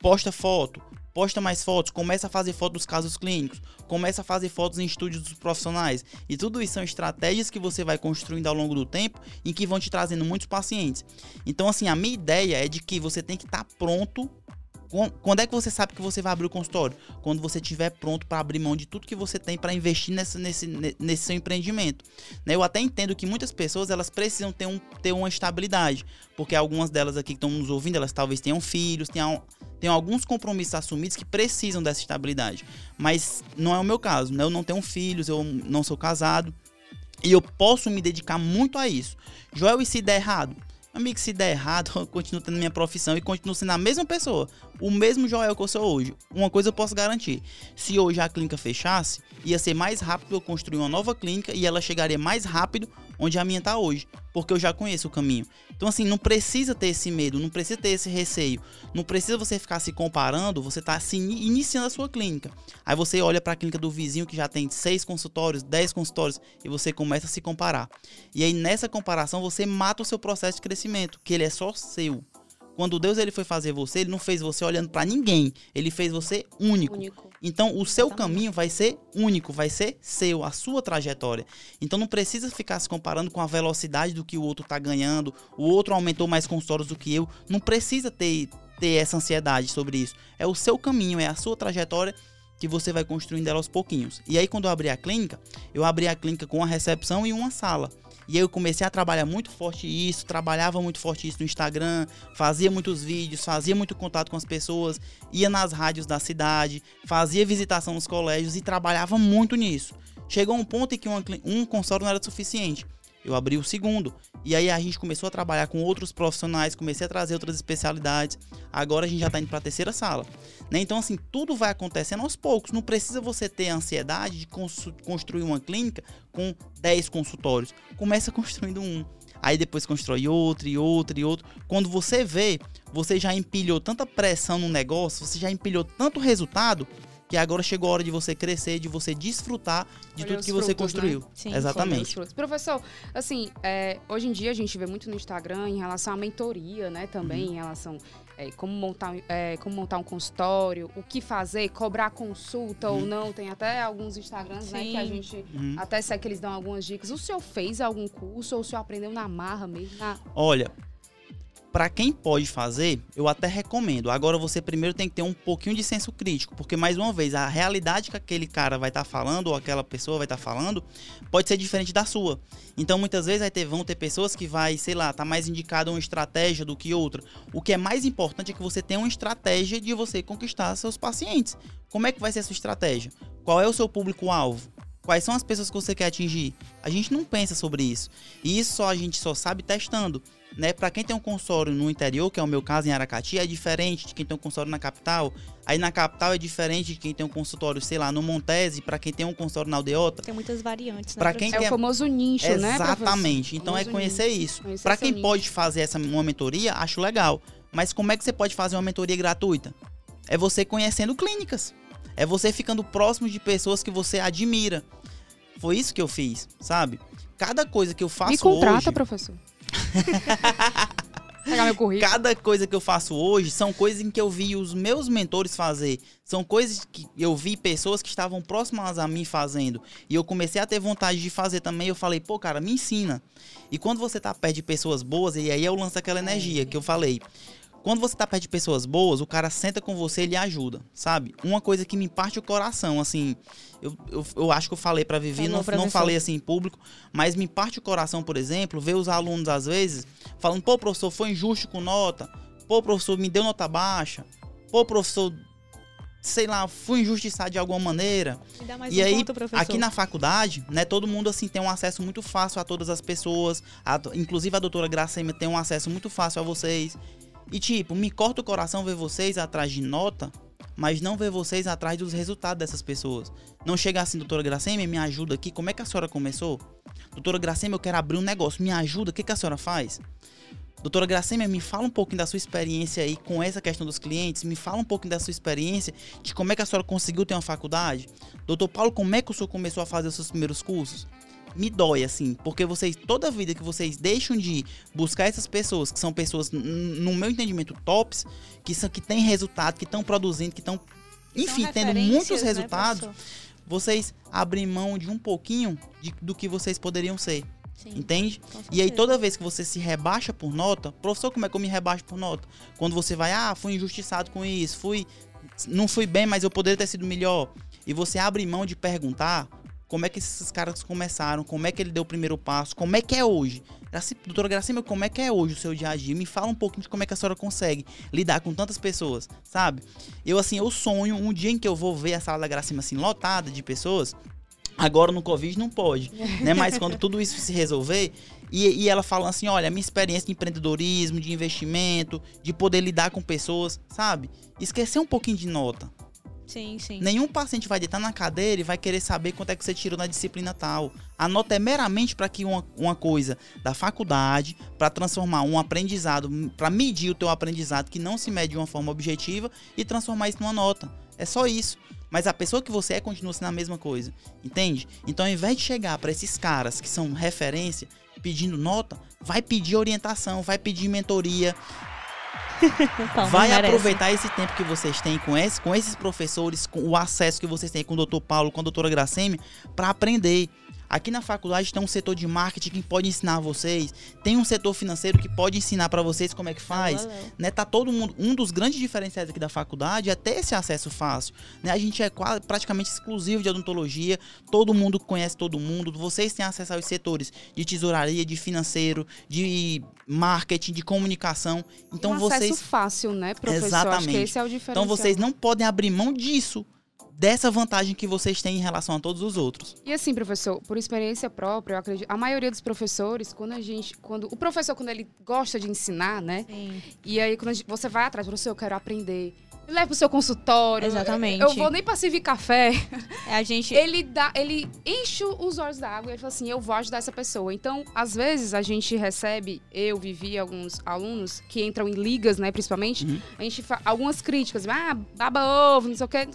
posta foto, posta mais fotos, começa a fazer fotos dos casos clínicos, começa a fazer fotos em estúdios dos profissionais. E tudo isso são estratégias que você vai construindo ao longo do tempo e que vão te trazendo muitos pacientes. Então, assim, a minha ideia é de que você tem que estar tá pronto quando é que você sabe que você vai abrir o consultório? Quando você estiver pronto para abrir mão de tudo que você tem para investir nesse, nesse, nesse seu empreendimento. Né? Eu até entendo que muitas pessoas elas precisam ter, um, ter uma estabilidade, porque algumas delas aqui que estão nos ouvindo, elas talvez tenham filhos, tenham, tenho alguns compromissos assumidos que precisam dessa estabilidade. Mas não é o meu caso, né? Eu não tenho filhos, eu não sou casado. E eu posso me dedicar muito a isso. Joel, e se der errado? Amigo, se der errado, eu continuo tendo minha profissão e continuo sendo a mesma pessoa. O mesmo Joel que eu sou hoje. Uma coisa eu posso garantir: se hoje a clínica fechasse, ia ser mais rápido eu construir uma nova clínica e ela chegaria mais rápido onde a minha está hoje, porque eu já conheço o caminho. Então, assim, não precisa ter esse medo, não precisa ter esse receio, não precisa você ficar se comparando, você está se iniciando a sua clínica. Aí você olha para a clínica do vizinho que já tem seis consultórios, dez consultórios, e você começa a se comparar. E aí, nessa comparação, você mata o seu processo de crescimento, que ele é só seu. Quando Deus ele foi fazer você, ele não fez você olhando para ninguém, ele fez você único. único. Então, o seu caminho vai ser único, vai ser seu, a sua trajetória. Então, não precisa ficar se comparando com a velocidade do que o outro está ganhando, o outro aumentou mais consultórios do que eu. Não precisa ter, ter essa ansiedade sobre isso. É o seu caminho, é a sua trajetória que você vai construindo ela aos pouquinhos. E aí, quando eu abri a clínica, eu abri a clínica com uma recepção e uma sala. E eu comecei a trabalhar muito forte isso, trabalhava muito forte isso no Instagram, fazia muitos vídeos, fazia muito contato com as pessoas, ia nas rádios da cidade, fazia visitação nos colégios e trabalhava muito nisso. Chegou um ponto em que um consórcio não era suficiente. Eu abri o segundo. E aí a gente começou a trabalhar com outros profissionais, comecei a trazer outras especialidades. Agora a gente já está indo para a terceira sala. Né? Então, assim, tudo vai acontecendo aos poucos. Não precisa você ter ansiedade de construir uma clínica com 10 consultórios. Começa construindo um. Aí depois constrói outro e outro e outro. Quando você vê, você já empilhou tanta pressão no negócio, você já empilhou tanto resultado que agora chegou a hora de você crescer, de você desfrutar de tudo que você frutos, né? construiu. Né? Sim, Exatamente. Professor, assim, é, hoje em dia a gente vê muito no Instagram em relação à mentoria, né? Também uhum. em relação é, como, montar, é, como montar um consultório, o que fazer, cobrar consulta uhum. ou não. Tem até alguns Instagrams, né, que a gente uhum. até sei que eles dão algumas dicas. O senhor fez algum curso ou o senhor aprendeu na marra mesmo? Na... Olha, para quem pode fazer, eu até recomendo. Agora você primeiro tem que ter um pouquinho de senso crítico, porque mais uma vez, a realidade que aquele cara vai estar tá falando ou aquela pessoa vai estar tá falando pode ser diferente da sua. Então muitas vezes ter, vão ter pessoas que vai, sei lá, tá mais indicada uma estratégia do que outra. O que é mais importante é que você tenha uma estratégia de você conquistar seus pacientes. Como é que vai ser a sua estratégia? Qual é o seu público alvo? Quais são as pessoas que você quer atingir? A gente não pensa sobre isso. E isso só a gente só sabe testando. Né? Para quem tem um consórcio no interior, que é o meu caso em Aracati, é diferente de quem tem um consultório na capital. Aí na capital é diferente de quem tem um consultório, sei lá, no Montese, para quem tem um consultório na Aldeota. Tem muitas variantes, né? Pra quem é quer... o famoso nicho, Exatamente. né? Exatamente. Então é conhecer nicho. isso. Para quem pode fazer essa uma mentoria, acho legal. Mas como é que você pode fazer uma mentoria gratuita? É você conhecendo clínicas. É você ficando próximo de pessoas que você admira. Foi isso que eu fiz, sabe? Cada coisa que eu faço Me contrata, hoje... professor. Pegar meu currículo. Cada coisa que eu faço hoje são coisas em que eu vi os meus mentores fazer. São coisas que eu vi pessoas que estavam próximas a mim fazendo. E eu comecei a ter vontade de fazer também. Eu falei, pô, cara, me ensina. E quando você tá perto de pessoas boas, e aí eu lanço aquela energia que eu falei. Quando você tá perto de pessoas boas, o cara senta com você e lhe ajuda, sabe? Uma coisa que me parte o coração, assim, eu, eu, eu acho que eu falei para Vivi, não, não falei assim em público, mas me parte o coração, por exemplo, ver os alunos às vezes falando, pô, professor, foi injusto com nota, pô, professor, me deu nota baixa, pô, professor, sei lá, fui injustiçado de alguma maneira. e um aí, ponto, aqui na faculdade, né, todo mundo assim tem um acesso muito fácil a todas as pessoas, a, inclusive a doutora Gracema tem um acesso muito fácil a vocês. E tipo, me corta o coração ver vocês atrás de nota, mas não ver vocês atrás dos resultados dessas pessoas. Não chegar assim, doutora Gracema, me ajuda aqui, como é que a senhora começou? Doutora Gracema, eu quero abrir um negócio, me ajuda, o que, que a senhora faz? Doutora Gracema, me fala um pouquinho da sua experiência aí com essa questão dos clientes, me fala um pouquinho da sua experiência, de como é que a senhora conseguiu ter uma faculdade. Doutor Paulo, como é que o senhor começou a fazer os seus primeiros cursos? Me dói, assim, porque vocês, toda vida que vocês deixam de buscar essas pessoas, que são pessoas, no meu entendimento, tops, que, são, que têm resultado, que estão produzindo, que estão, enfim, tendo muitos né, resultados, né, vocês abrem mão de um pouquinho de, do que vocês poderiam ser. Sim, entende? E aí toda vez que você se rebaixa por nota, professor, como é que eu me rebaixo por nota? Quando você vai, ah, fui injustiçado com isso, fui não fui bem, mas eu poderia ter sido melhor. E você abre mão de perguntar, como é que esses caras começaram, como é que ele deu o primeiro passo, como é que é hoje. Graci, doutora Gracima, como é que é hoje o seu dia a dia? Me fala um pouquinho de como é que a senhora consegue lidar com tantas pessoas, sabe? Eu, assim, eu sonho um dia em que eu vou ver a sala da Gracima, assim, lotada de pessoas. Agora no Covid não pode, né? Mas quando tudo isso se resolver, e, e ela falando assim, olha, minha experiência de empreendedorismo, de investimento, de poder lidar com pessoas, sabe? Esquecer um pouquinho de nota, Sim, sim. Nenhum paciente vai deitar na cadeira e vai querer saber quanto é que você tirou na disciplina tal. A nota é meramente para que uma, uma coisa da faculdade, para transformar um aprendizado, para medir o teu aprendizado que não se mede de uma forma objetiva e transformar isso numa nota. É só isso. Mas a pessoa que você é continua sendo a mesma coisa. Entende? Então, ao invés de chegar para esses caras que são referência pedindo nota, vai pedir orientação, vai pedir mentoria, vai merece. aproveitar esse tempo que vocês têm com, esse, com esses professores, com o acesso que vocês têm com o doutor Paulo, com a doutora Gracemi, para aprender. Aqui na faculdade tem um setor de marketing que pode ensinar vocês, tem um setor financeiro que pode ensinar para vocês como é que faz. Né, tá todo mundo, um dos grandes diferenciais aqui da faculdade é ter esse acesso fácil. Né? A gente é quase, praticamente exclusivo de odontologia, todo mundo conhece todo mundo, vocês têm acesso aos setores de tesouraria, de financeiro, de marketing, de comunicação. Então um vocês acesso fácil, né, professor? Acho que Exatamente. esse é o diferencial. então vocês não podem abrir mão disso, dessa vantagem que vocês têm em relação a todos os outros. E assim, professor, por experiência própria, eu acredito, a maioria dos professores, quando a gente, quando o professor quando ele gosta de ensinar, né? Sim. E aí quando gente- você vai atrás, professor, eu quero aprender. Leva pro seu consultório. Exatamente. Eu, eu vou nem pra servir café. É, A gente. Ele dá, ele enche os olhos d'água e ele fala assim, eu vou ajudar essa pessoa. Então, às vezes a gente recebe, eu vivi alguns alunos que entram em ligas, né, principalmente, Uhum. a gente faz algumas críticas, ah, baba ovo, não sei o quê.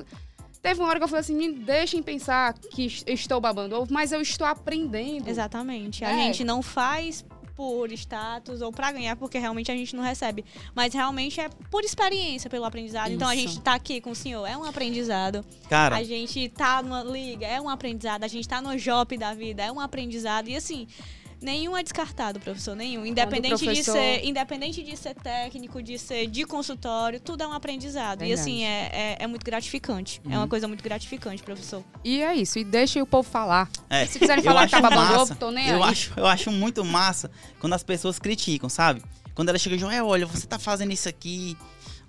Teve uma hora que eu falei assim, me deixem pensar que estou babando ovo, mas eu estou aprendendo. Exatamente. A É. gente não faz por status ou pra ganhar, porque realmente a gente não recebe. Mas realmente é por experiência, pelo aprendizado. Então a Isso. gente tá aqui com o senhor, é um aprendizado. Cara, A gente tá numa liga, é um aprendizado. A gente tá no job da vida, é um aprendizado. E assim, nenhum é descartado, professor, nenhum. Independente de professor- ser, independente de ser técnico, de ser de consultório, tudo é um aprendizado. E Verdade. assim, é, é, é muito gratificante. É uma Uhum. coisa muito gratificante, professor. E é isso, e deixem o povo falar. é, Se quiserem eu falar que tá massa. ovo, tô nem eu aí. acho, eu acho muito massa quando as pessoas criticam, sabe? Quando ela chega e Joel, olha, você tá fazendo isso aqui.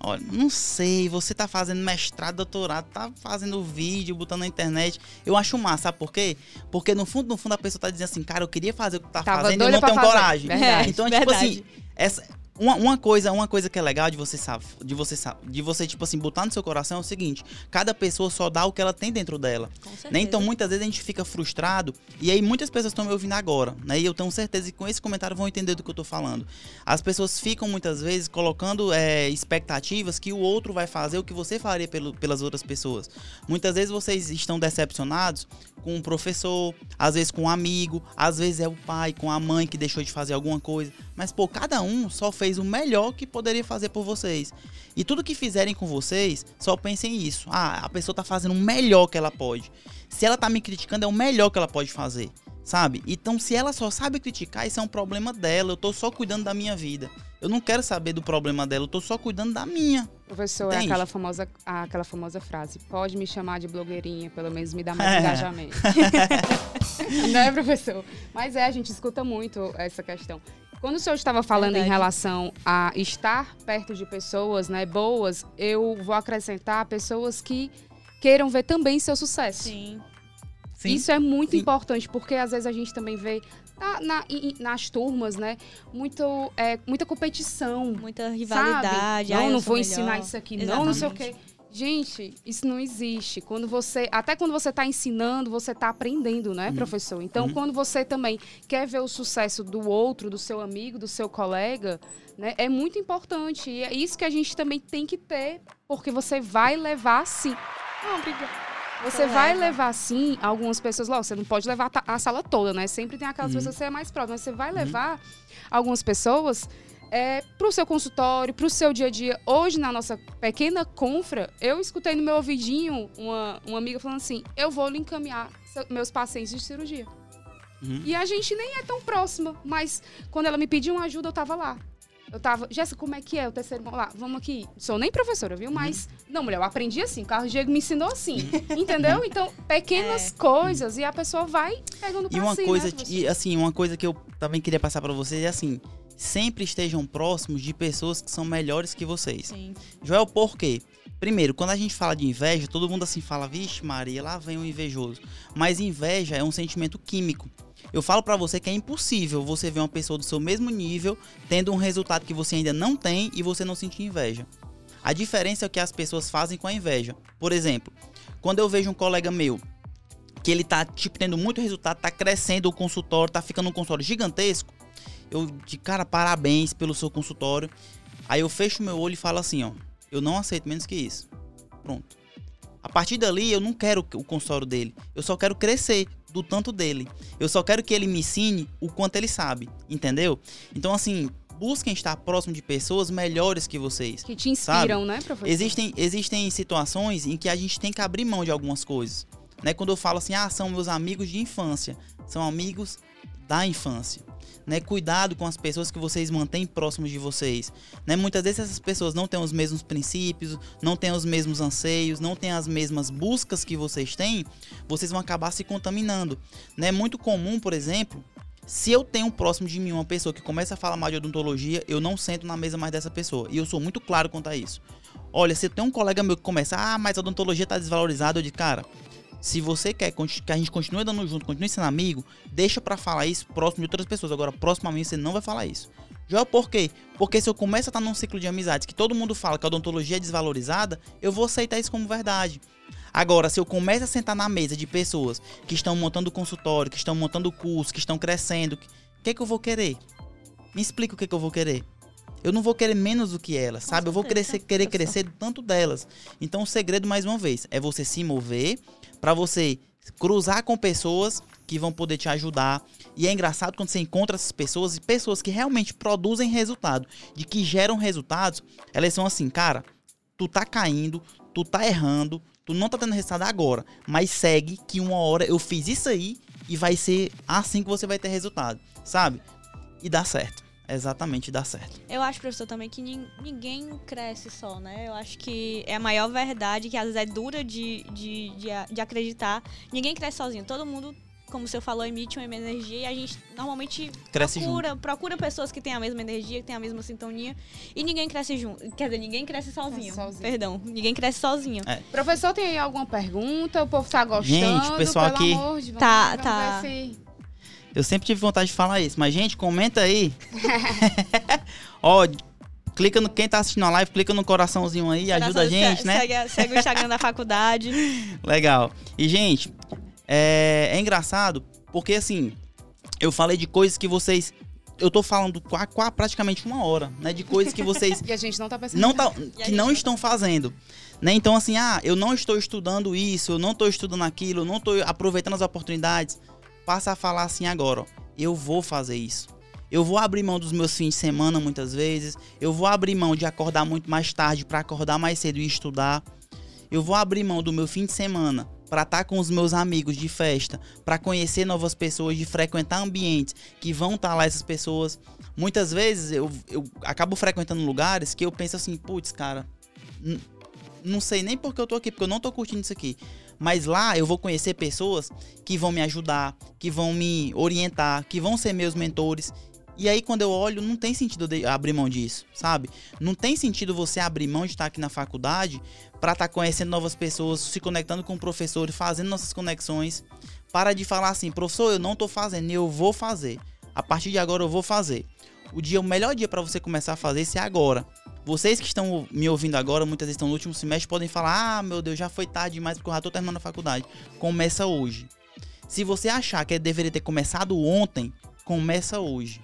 Olha, não sei, você tá fazendo mestrado, doutorado, tá fazendo vídeo, botando na internet. Eu acho massa, sabe por quê? Porque no fundo, no fundo, a pessoa tá dizendo assim, cara, eu queria fazer o que tá Tava fazendo e não tenho fazer. coragem. Verdade. Então, tipo verdade. assim, essa, uma, uma coisa, uma coisa que é legal de você sabe, de você sabe, de você tipo assim botar no seu coração é o seguinte: cada pessoa só dá o que ela tem dentro dela. Né? Então, muitas vezes a gente fica frustrado, e aí muitas pessoas estão me ouvindo agora, né? E eu tenho certeza que com esse comentário vão entender do que eu tô falando. As pessoas ficam muitas vezes colocando é, expectativas que o outro vai fazer o que você faria pelo- pelas outras pessoas. Muitas vezes vocês estão decepcionados com um professor, às vezes com um amigo, às vezes é o pai, com a mãe que deixou de fazer alguma coisa. Mas, pô, cada um só fez o melhor que poderia fazer por vocês. E tudo que fizerem com vocês, só pensem nisso. Ah, a pessoa tá fazendo o melhor que ela pode. Se ela tá me criticando, é o melhor que ela pode fazer. Sabe? Então, se ela só sabe criticar, isso é um problema dela. Eu tô só cuidando da minha vida. Eu não quero saber do problema dela, eu tô só cuidando da minha. Professor, é Entende? aquela famosa, aquela famosa frase. Pode me chamar de blogueirinha, pelo menos me dá mais É. engajamento. né, professor? Mas é, a gente escuta muito essa questão. Quando o senhor estava falando Verdade. em relação a estar perto de pessoas né, boas, eu vou acrescentar pessoas que queiram ver também seu sucesso. Sim. Sim. Isso é muito Sim. importante, porque às vezes a gente também vê na- na- nas turmas, né, muito, é, muita competição. Muita rivalidade. Sabe? Não, ai, não vou ensinar melhor. isso aqui, não, não sei o Exatamente. quê. Gente, isso não existe. Quando você, até quando você está ensinando, você está aprendendo, né, professor? Então, Uhum. quando você também quer ver o sucesso do outro, do seu amigo, do seu colega, né, é muito importante. E é isso que a gente também tem que ter, porque você vai levar sim. Não, obrigada. Você Então vai leva. levar, sim, algumas pessoas. Lógico, você não pode levar a sala toda, né? Sempre tem aquelas Uhum. pessoas que você é mais próximo. Mas você vai levar algumas pessoas é, para o seu consultório, para o seu dia a dia. Hoje, na nossa pequena confra, eu escutei no meu ouvidinho uma, uma amiga falando assim: eu vou lhe encaminhar meus pacientes de cirurgia. Uhum. E a gente nem é tão próxima, mas quando ela me pediu uma ajuda, eu tava lá. Eu tava, Jéssica, como é que é o terceiro? Lá, vamos aqui. Sou nem professora, viu? Mas, não, mulher, eu aprendi assim. O Carlos Diego me ensinou assim. entendeu? Então, pequenas É. coisas e a pessoa vai pegando pra E uma si, coisa, né, e assim, uma coisa que eu também queria passar pra vocês é assim, sempre estejam próximos de pessoas que são melhores que vocês. Sim. Joel, por quê? Primeiro, quando a gente fala de inveja, todo mundo assim fala, vixe Maria, lá vem o invejoso. Mas inveja é um sentimento químico. Eu falo pra você que é impossível você ver uma pessoa do seu mesmo nível tendo um resultado que você ainda não tem e você não sentir inveja. A diferença é o que as pessoas fazem com a inveja. Por exemplo, quando eu vejo um colega meu que ele tá tipo tendo muito resultado, tá crescendo o consultório, tá ficando um consultório gigantesco, eu de cara parabéns pelo seu consultório. Aí eu fecho meu olho e falo assim, ó, eu não aceito menos que isso. Pronto. A partir dali eu não quero o consultório dele, eu só quero crescer do tanto dele. Eu só quero que ele me ensine o quanto ele sabe, entendeu? Então assim, busquem estar próximo de pessoas melhores que vocês. Que te inspiram, né, professor? Existem, existem situações em que a gente tem que abrir mão de algumas coisas. Né? Quando eu falo assim, ah, são meus amigos de infância, são amigos da infância. Né? Cuidado com as pessoas que vocês mantêm próximos de vocês. Né? Muitas vezes essas pessoas não têm os mesmos princípios, não têm os mesmos anseios, não têm as mesmas buscas que vocês têm, vocês vão acabar se contaminando. É né? muito comum, por exemplo, se eu tenho próximo de mim uma pessoa que começa a falar mal de odontologia, eu não sento na mesa mais dessa pessoa. E eu sou muito claro quanto a isso. Olha, se tem um colega meu que começa, ah, mas a odontologia tá desvalorizada, eu digo, cara, se você quer que a gente continue dando junto, continue sendo amigo, deixa pra falar isso próximo de outras pessoas. Agora, próximo a mim, você não vai falar isso. Já por quê? Porque se eu começo a estar num ciclo de amizades que todo mundo fala que a odontologia é desvalorizada, eu vou aceitar isso como verdade. Agora, se eu começo a sentar na mesa de pessoas que estão montando consultório, que estão montando curso, que estão crescendo, o que, que eu vou querer? Me explica o que, que eu vou querer. Eu não vou querer menos do que elas, sabe? Eu vou crescer, querer crescer tanto delas. Então, o segredo, mais uma vez, é você se mover para você cruzar com pessoas que vão poder te ajudar. E é engraçado quando você encontra essas pessoas e pessoas que realmente produzem resultado, de que geram resultados, elas são assim, cara, tu tá caindo, tu tá errando, tu não tá tendo resultado agora, mas segue que uma hora eu fiz isso aí e vai ser assim que você vai ter resultado, sabe? E dá certo. Exatamente, dá certo. Eu acho, professor, também que nin- ninguém cresce só, né? Eu acho que é a maior verdade, que às vezes é dura de, de, de, de acreditar. Ninguém cresce sozinho. Todo mundo, como o senhor falou, emite uma energia e a gente normalmente Cresce procura, procura pessoas que têm a mesma energia, que têm a mesma sintonia. E ninguém cresce junto. Quer dizer, ninguém cresce sozinho. sozinho. Perdão. Ninguém cresce sozinho. É. Professor, tem aí alguma pergunta? O povo tá gostando? Gente, o pessoal pelo aqui- amor de- vamos- Tá, vamos tá. ver se- Eu sempre tive vontade de falar isso, mas gente, comenta aí. Ó, clica no quem tá assistindo a live, clica no coraçãozinho aí, ajuda a gente, Se- né? Segue, segue o Instagram da faculdade. Legal. E, gente, é, é engraçado porque, assim, eu falei de coisas que vocês. Eu tô falando qua, qua- praticamente uma hora, né? De coisas que vocês E a gente não tá percebendo. não tá, que não- estão fazendo. Né? Então, assim, ah, eu não estou estudando isso, eu não estou estudando aquilo, eu não estou aproveitando as oportunidades. Passa a falar assim agora, ó. Eu vou fazer isso. Eu vou abrir mão dos meus fins de semana muitas vezes. Eu vou abrir mão de acordar muito mais tarde para acordar mais cedo e estudar. Eu vou abrir mão do meu fim de semana para estar com os meus amigos de festa, para conhecer novas pessoas, de frequentar ambientes que vão estar lá essas pessoas. Muitas vezes eu, eu acabo frequentando lugares que eu penso assim, putz, cara, não sei nem porque eu tô aqui, porque eu não tô curtindo isso aqui. Mas lá eu vou conhecer pessoas que vão me ajudar, que vão me orientar, que vão ser meus mentores. E aí, quando eu olho, não tem sentido abrir mão disso, sabe? Não tem sentido você abrir mão de estar aqui na faculdade para estar conhecendo novas pessoas, se conectando com professores, fazendo nossas conexões. Para de falar assim, professor, eu não tô fazendo, eu vou fazer. A partir de agora eu vou fazer. O dia, o melhor dia para você começar a fazer isso é agora. Vocês que estão me ouvindo agora, muitas vezes estão no último semestre, podem falar: "Ah, meu Deus, já foi tarde demais porque eu já tô terminando a faculdade". Começa hoje. Se você achar que deveria ter começado ontem, começa hoje.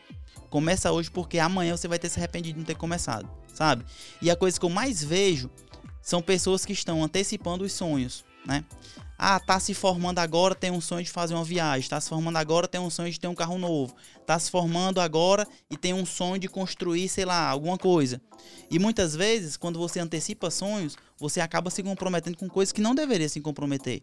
Começa hoje porque amanhã você vai ter se arrependido de não ter começado, sabe? E a coisa que eu mais vejo são pessoas que estão antecipando os sonhos, né? Ah, tá se formando agora, tem um sonho de fazer uma viagem. Tá se formando agora, tem um sonho de ter um carro novo. Tá se formando agora e tem um sonho de construir, sei lá, alguma coisa. E muitas vezes, quando você antecipa sonhos, você acaba se comprometendo com coisas que não deveria se comprometer.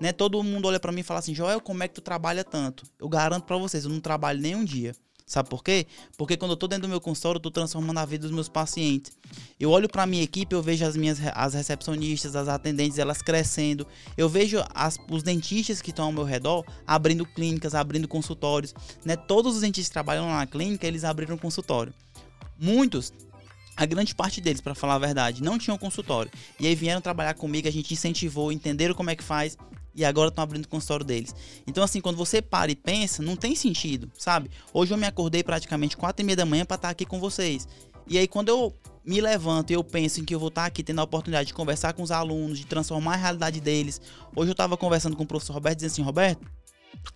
Né? Todo mundo olha pra mim e fala assim: "Joel, como é que tu trabalha tanto?" Eu garanto pra vocês, eu não trabalho nem um dia. Sabe por quê? Porque quando eu tô dentro do meu consultório, eu tô transformando a vida dos meus pacientes. Eu olho para minha equipe, eu vejo as minhas as recepcionistas, as atendentes, elas crescendo. Eu vejo as, os dentistas que estão ao meu redor abrindo clínicas, abrindo consultórios. Né? Todos os dentistas que trabalham na clínica, eles abriram consultório. Muitos a grande parte deles, para falar a verdade, não tinham consultório. E aí vieram trabalhar comigo, a gente incentivou, entenderam como é que faz e agora estão abrindo o consultório deles. Então, assim, quando você para e pensa, não tem sentido, sabe? Hoje eu me acordei praticamente quatro e meia da manhã para estar aqui com vocês. E aí, quando eu me levanto e eu penso em que eu vou estar aqui tendo a oportunidade de conversar com os alunos, de transformar a realidade deles. Hoje eu estava conversando com o professor Roberto, dizendo assim, Roberto,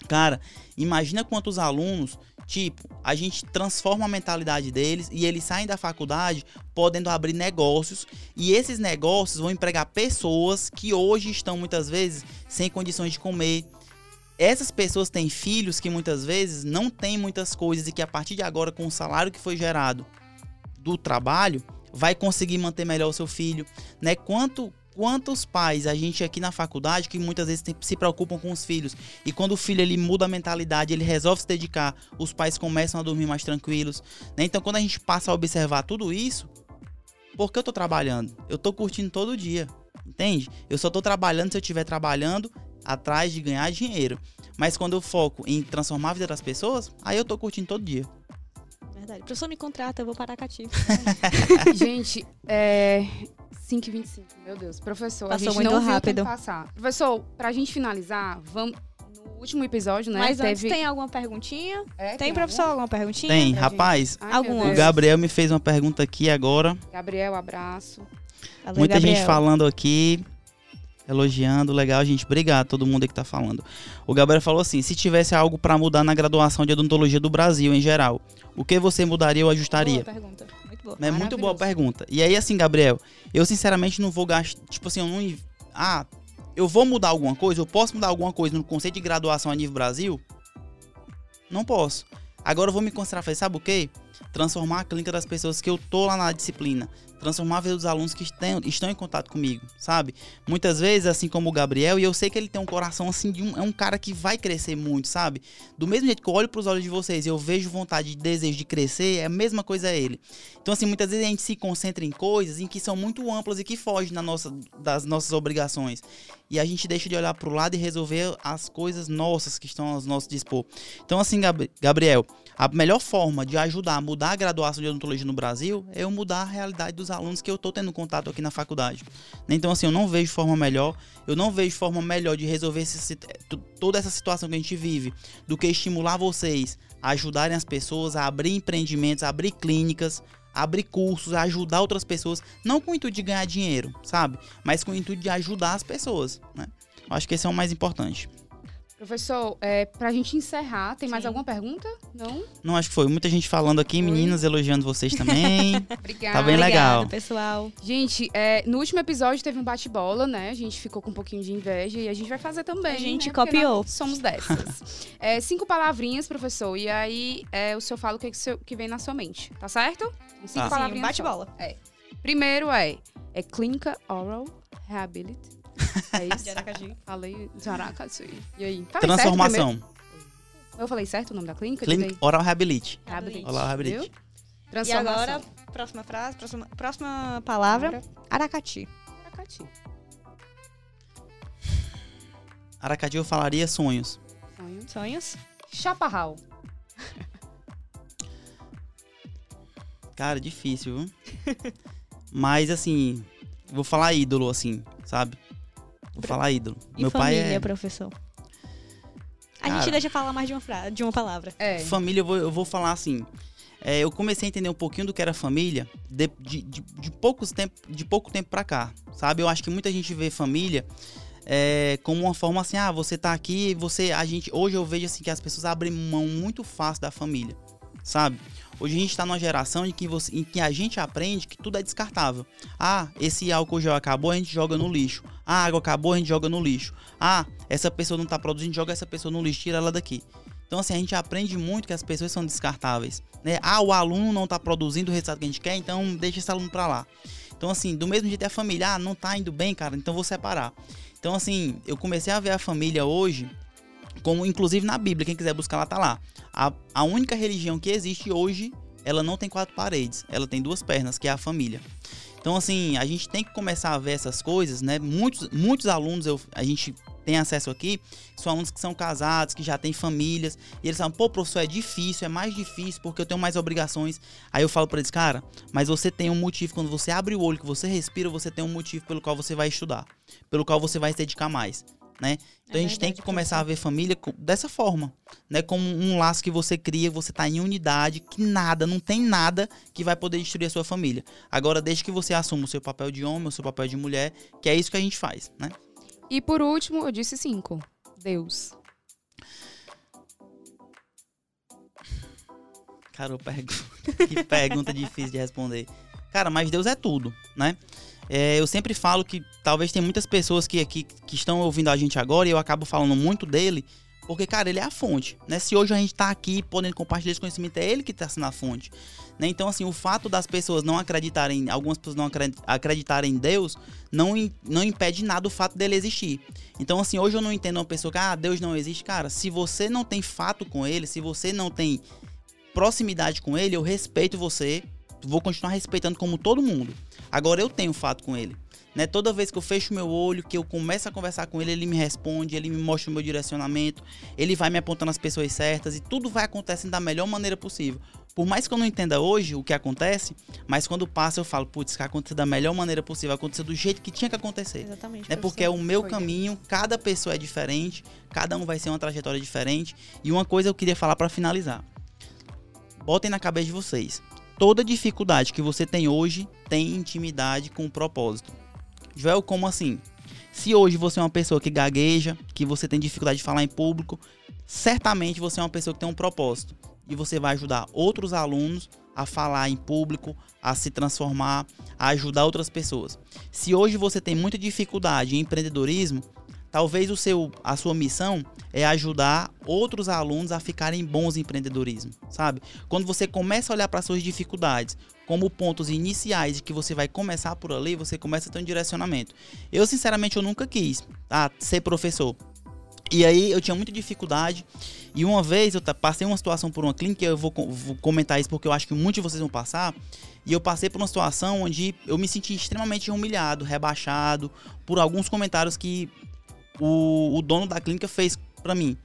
cara, imagina quantos alunos Tipo, a gente transforma a mentalidade deles e eles saem da faculdade podendo abrir negócios e esses negócios vão empregar pessoas que hoje estão muitas vezes sem condições de comer. Essas pessoas têm filhos que muitas vezes não têm muitas coisas e que a partir de agora, com o salário que foi gerado do trabalho, vai conseguir manter melhor o seu filho, né? Quanto quantos pais a gente aqui na faculdade que muitas vezes tem, se preocupam com os filhos e quando o filho ele muda a mentalidade, ele resolve se dedicar, os pais começam a dormir mais tranquilos, né? Então quando a gente passa a observar tudo isso, por que eu tô trabalhando? Eu tô curtindo todo dia, entende? Eu só tô trabalhando se eu estiver trabalhando atrás de ganhar dinheiro. Mas quando eu foco em transformar a vida das pessoas, aí eu tô curtindo todo dia. Verdade. Professor, me contrata, eu vou parar cativo. gente, é, 5h25, meu Deus. Professor, Passou a gente muito não rápido. passar. Professor, pra gente finalizar, vamos... No último episódio, né? Mas teve... antes, tem alguma perguntinha? É, tem, tem, professor, alguma, alguma perguntinha? Tem, rapaz. Ai, o Gabriel me fez uma pergunta aqui agora. Gabriel, abraço. Valeu, Muita Gabriel. gente falando aqui elogiando, legal, gente. Obrigado a todo mundo aí que tá falando. O Gabriel falou assim: se tivesse algo para mudar na graduação de odontologia do Brasil em geral, o que você mudaria ou ajustaria? Boa pergunta. Muito boa. É muito boa pergunta. E aí, assim, Gabriel, eu sinceramente não vou gastar. Tipo assim, eu não. Ah, eu vou mudar alguma coisa? Eu posso mudar alguma coisa no conceito de graduação a nível Brasil? Não posso. Agora eu vou me concentrar, fazer, sabe o quê? Transformar a clínica das pessoas que eu tô lá na disciplina transformar a vida dos alunos que estão, estão em contato comigo, sabe? Muitas vezes, assim como o Gabriel, e eu sei que ele tem um coração assim de um, é um cara que vai crescer muito, sabe? Do mesmo jeito que eu olho para os olhos de vocês eu vejo vontade e desejo de crescer, é a mesma coisa a ele. Então, assim, muitas vezes a gente se concentra em coisas em que são muito amplas e que fogem na nossa, das nossas obrigações. E a gente deixa de olhar para o lado e resolver as coisas nossas que estão ao nosso dispor. Então, assim, Gabriel, a melhor forma de ajudar a mudar a graduação de odontologia no Brasil é eu mudar a realidade dos alunos que eu estou tendo contato aqui na faculdade. Então, assim, eu não vejo forma melhor, eu não vejo forma melhor de resolver esse, toda essa situação que a gente vive do que estimular vocês a ajudarem as pessoas a abrir empreendimentos, a abrir clínicas, abrir cursos, a ajudar outras pessoas, não com o intuito de ganhar dinheiro, sabe? Mas com o intuito de ajudar as pessoas, né? Eu acho que esse é o mais importante. Professor, é, pra gente encerrar, tem Sim. mais alguma pergunta? Não? Não, acho que foi. Muita gente falando aqui, foi. meninas elogiando vocês também. Obrigada. Tá bem legal. Obrigada, pessoal. Gente, é, no último episódio teve um bate-bola, né? A gente ficou com um pouquinho de inveja e a gente vai fazer também. A gente né? copiou. somos dessas. é, cinco palavrinhas, professor, e aí é, o senhor fala o que, é que, seu, que vem na sua mente, tá certo? Cinco ah. palavrinhas. Bate-bola. É. Primeiro é, é Clínica Oral Rehabilitation é isso? De Aracaju. Falei de Aracaju. E aí? Falei Transformação. Eu falei certo o nome da clínica? Clínica Oral Reabilite. Reabilite. Oral Reabilite. E agora, próxima frase, próxima, próxima palavra, Aracati. Aracati. Aracati eu falaria sonhos. Sonhos. Sonhos. Chaparral. Cara, difícil, viu? Mas assim, vou falar ídolo, assim, sabe? Vou falar ídolo. E Meu família, pai é professor. A Cara, gente deixa falar mais de uma, frase, de uma palavra. É. Família, eu vou, eu vou falar assim. É, eu comecei a entender um pouquinho do que era família de, de, de, de, poucos tempo, de pouco tempo pra cá, sabe? Eu acho que muita gente vê família é, como uma forma assim, ah, você tá aqui, você, a gente, hoje eu vejo assim que as pessoas abrem mão muito fácil da família, sabe? Hoje a gente está numa geração em que, você, em que a gente aprende que tudo é descartável. Ah, esse álcool gel acabou, a gente joga no lixo. Ah, a água acabou, a gente joga no lixo. Ah, essa pessoa não está produzindo, joga essa pessoa no lixo, tira ela daqui. Então, assim, a gente aprende muito que as pessoas são descartáveis. Né? Ah, o aluno não está produzindo o resultado que a gente quer, então deixa esse aluno para lá. Então, assim, do mesmo jeito é a família, ah, não está indo bem, cara, então vou separar. Então, assim, eu comecei a ver a família hoje Como inclusive na Bíblia, quem quiser buscar lá tá lá. A, a única religião que existe hoje, ela não tem quatro paredes, ela tem duas pernas, que é a família. Então, assim, a gente tem que começar a ver essas coisas, né? Muitos, muitos alunos, eu, a gente tem acesso aqui, são alunos que são casados, que já têm famílias, e eles falam, pô, professor, é difícil, é mais difícil porque eu tenho mais obrigações. Aí eu falo para eles, cara, mas você tem um motivo, quando você abre o olho, que você respira, você tem um motivo pelo qual você vai estudar, pelo qual você vai se dedicar mais. Né? Então é a gente verdade, tem que começar a ver família dessa forma, né? Como um laço que você cria, você tá em unidade, que nada, não tem nada que vai poder destruir a sua família. Agora, desde que você assuma o seu papel de homem, o seu papel de mulher, que é isso que a gente faz, né? E por último, eu disse cinco. Deus. Cara, eu pergunto. que pergunta difícil de responder. Cara, mas Deus é tudo, né? É, eu sempre falo que talvez tem muitas pessoas que, que, que estão ouvindo a gente agora e eu acabo falando muito dele, porque, cara, ele é a fonte, né? Se hoje a gente tá aqui podendo compartilhar esse conhecimento, é ele que tá sendo a fonte. Né? Então, assim, o fato das pessoas não acreditarem, algumas pessoas não acreditarem em Deus, não, não impede nada o fato dele existir. Então, assim, hoje eu não entendo uma pessoa que, ah, Deus não existe. Cara, se você não tem fato com ele, se você não tem proximidade com ele, eu respeito você, vou continuar respeitando como todo mundo. Agora eu tenho fato com ele. Né? Toda vez que eu fecho meu olho, que eu começo a conversar com ele, ele me responde, ele me mostra o meu direcionamento, ele vai me apontando as pessoas certas e tudo vai acontecendo da melhor maneira possível. Por mais que eu não entenda hoje o que acontece, mas quando passa eu falo, putz, que aconteceu da melhor maneira possível, aconteceu do jeito que tinha que acontecer. Exatamente. É porque é o meu caminho, cada pessoa é diferente, cada um vai ser uma trajetória diferente. E uma coisa eu queria falar para finalizar. Botem na cabeça de vocês. Toda dificuldade que você tem hoje tem intimidade com o propósito. Joel, como assim? Se hoje você é uma pessoa que gagueja, que você tem dificuldade de falar em público, certamente você é uma pessoa que tem um propósito. E você vai ajudar outros alunos a falar em público, a se transformar, a ajudar outras pessoas. Se hoje você tem muita dificuldade em empreendedorismo, talvez o seu, a sua missão é ajudar outros alunos a ficarem bons em empreendedorismo, sabe? Quando você começa a olhar para suas dificuldades como pontos iniciais de que você vai começar por ali, você começa a ter um direcionamento. Eu, sinceramente, eu nunca quis tá, ser professor. E aí eu tinha muita dificuldade. E uma vez eu passei uma situação por uma clínica, eu vou, vou, comentar isso porque eu acho que muitos de vocês vão passar. E eu passei por uma situação onde eu me senti extremamente humilhado, rebaixado, por alguns comentários que o, o dono da clínica fez para mim.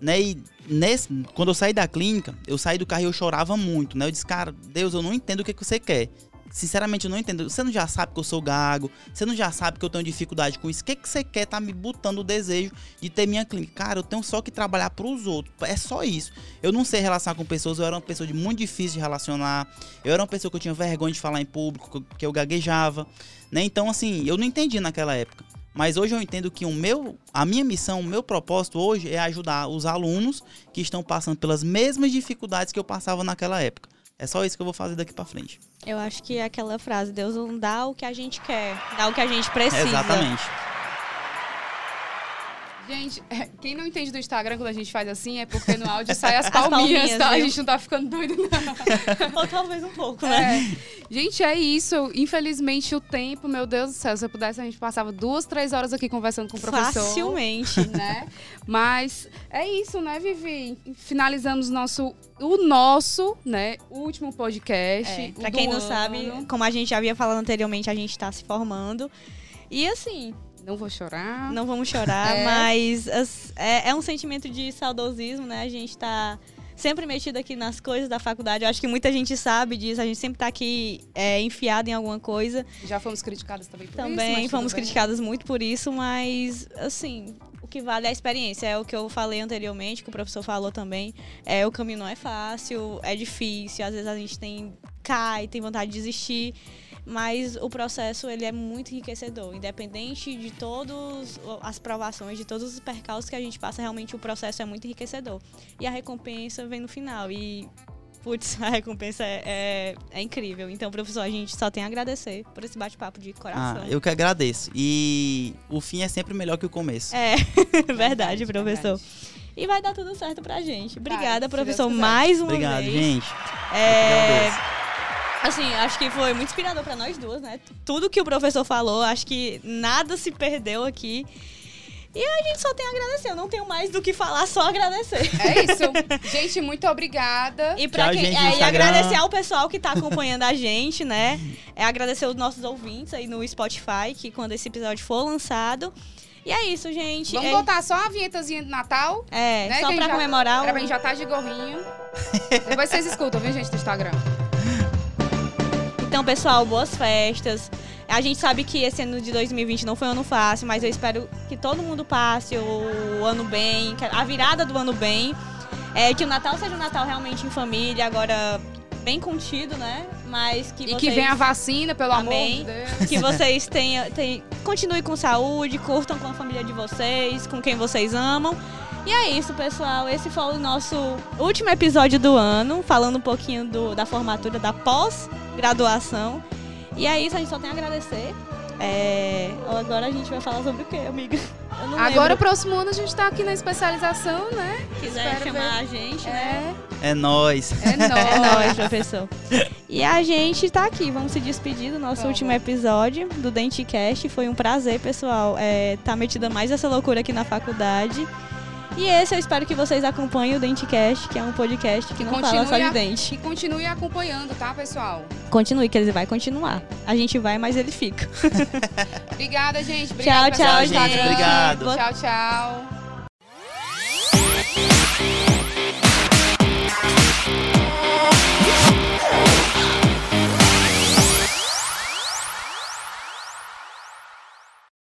Né? E nesse, quando eu saí da clínica, eu saí do carro e eu chorava muito, né? Eu disse, cara, Deus, eu não entendo o que, que você quer. Sinceramente, eu não entendo. Você não já sabe que eu sou gago? Você não já sabe que eu tenho dificuldade com isso? O que, que você quer tá me botando o desejo de ter minha clínica? Cara, eu tenho só que trabalhar para os outros. É só isso. Eu não sei relacionar com pessoas. Eu era uma pessoa de muito difícil de relacionar. Eu era uma pessoa que eu tinha vergonha de falar em público, que eu gaguejava. Né? Então, assim, eu não entendi naquela época. Mas hoje eu entendo que o meu, a minha missão, o meu propósito hoje é ajudar os alunos que estão passando pelas mesmas dificuldades que eu passava naquela época. É só isso que eu vou fazer daqui para frente. Eu acho que é aquela frase, Deus não dá o que a gente quer, dá o que a gente precisa. Exatamente. Gente, é, quem não entende do Instagram quando a gente faz assim é porque no áudio sai as palminhas, as palminhas tá? A gente não tá ficando doido, não. Ou talvez um pouco, né? É. Gente, é isso. Infelizmente, o tempo, meu Deus do céu, se eu pudesse, a gente passava duas, três horas aqui conversando com o professor. Facilmente. Né? Mas é isso, né, Vivi? Finalizamos nosso, o nosso, né, último podcast. É, pra quem não ano. sabe, como a gente já havia falado anteriormente, a gente tá se formando. E assim, não vou chorar. Não vamos chorar, é. mas as, é, é, um sentimento de saudosismo, né? A gente tá sempre metido aqui nas coisas da faculdade. Eu acho que muita gente sabe disso. A gente sempre tá aqui é, enfiado em alguma coisa. Já fomos criticadas também por também, isso. Também fomos criticadas muito por isso, mas assim, o que vale é a experiência. É o que eu falei anteriormente, que o professor falou também. É, o caminho não é fácil, é difícil. Às vezes a gente tem cai, tem vontade de desistir mas o processo ele é muito enriquecedor, independente de todas as provações, de todos os percalços que a gente passa, realmente o processo é muito enriquecedor. E a recompensa vem no final e putz, a recompensa é, é, é, incrível. Então, professor, a gente só tem a agradecer por esse bate-papo de coração. Ah, eu que agradeço. E o fim é sempre melhor que o começo. É, verdade, professor. Verdade. E vai dar tudo certo pra gente. Obrigada, professor, mais uma Obrigado, vez. Obrigado, gente. É... Assim, acho que foi muito inspirador para nós duas, né? Tudo que o professor falou, acho que nada se perdeu aqui. E a gente só tem a agradecer. Eu não tenho mais do que falar, só agradecer. É isso. gente, muito obrigada. E Tchau, quem. gente, é, e agradecer ao pessoal que tá acompanhando a gente, né? É agradecer os nossos ouvintes aí no Spotify, que quando esse episódio for lançado. E é isso, gente. Vamos é, botar só a vinhetazinha de Natal. é, né, só que a pra gente já- comemorar. O- pra gente já tá de gorrinho. Depois vocês escutam, viu, gente, do Instagram. Então, pessoal, boas festas. A gente sabe que esse ano de 2020 não foi um ano fácil, mas eu espero que todo mundo passe o ano bem, que a virada do ano bem. É, que o Natal seja um Natal realmente em família, agora bem contido, né? Mas que E vocês, que venha a vacina, pelo Amém. amor de Deus. que vocês tenham, tenham, continuem com saúde, curtam com a família de vocês, com quem vocês amam. E é isso, pessoal. Esse foi o nosso último episódio do ano, falando um pouquinho do- da formatura, da pós-graduação. E é isso, a gente só tem a agradecer. É, Agora a gente vai falar sobre o quê, amiga? Eu não Agora, lembro. próximo ano, a gente tá aqui na especialização, né? Se quiser espero chamar a gente, né? É, É nóis. é nóis. É nóis, professor. E a gente tá aqui, vamos se despedir do nosso último episódio do Dentecast. Foi um prazer, pessoal, é, tá metida mais essa loucura aqui na faculdade. E esse eu espero que vocês acompanhem o Dentecast, que é um podcast que não fala só de a- dente. E continue acompanhando, tá, pessoal? Continue, que ele vai continuar. A gente vai, mas ele fica. Obrigada, gente. Tchau, Obrigada, tchau, do gente. Obrigado. Tchau, tchau.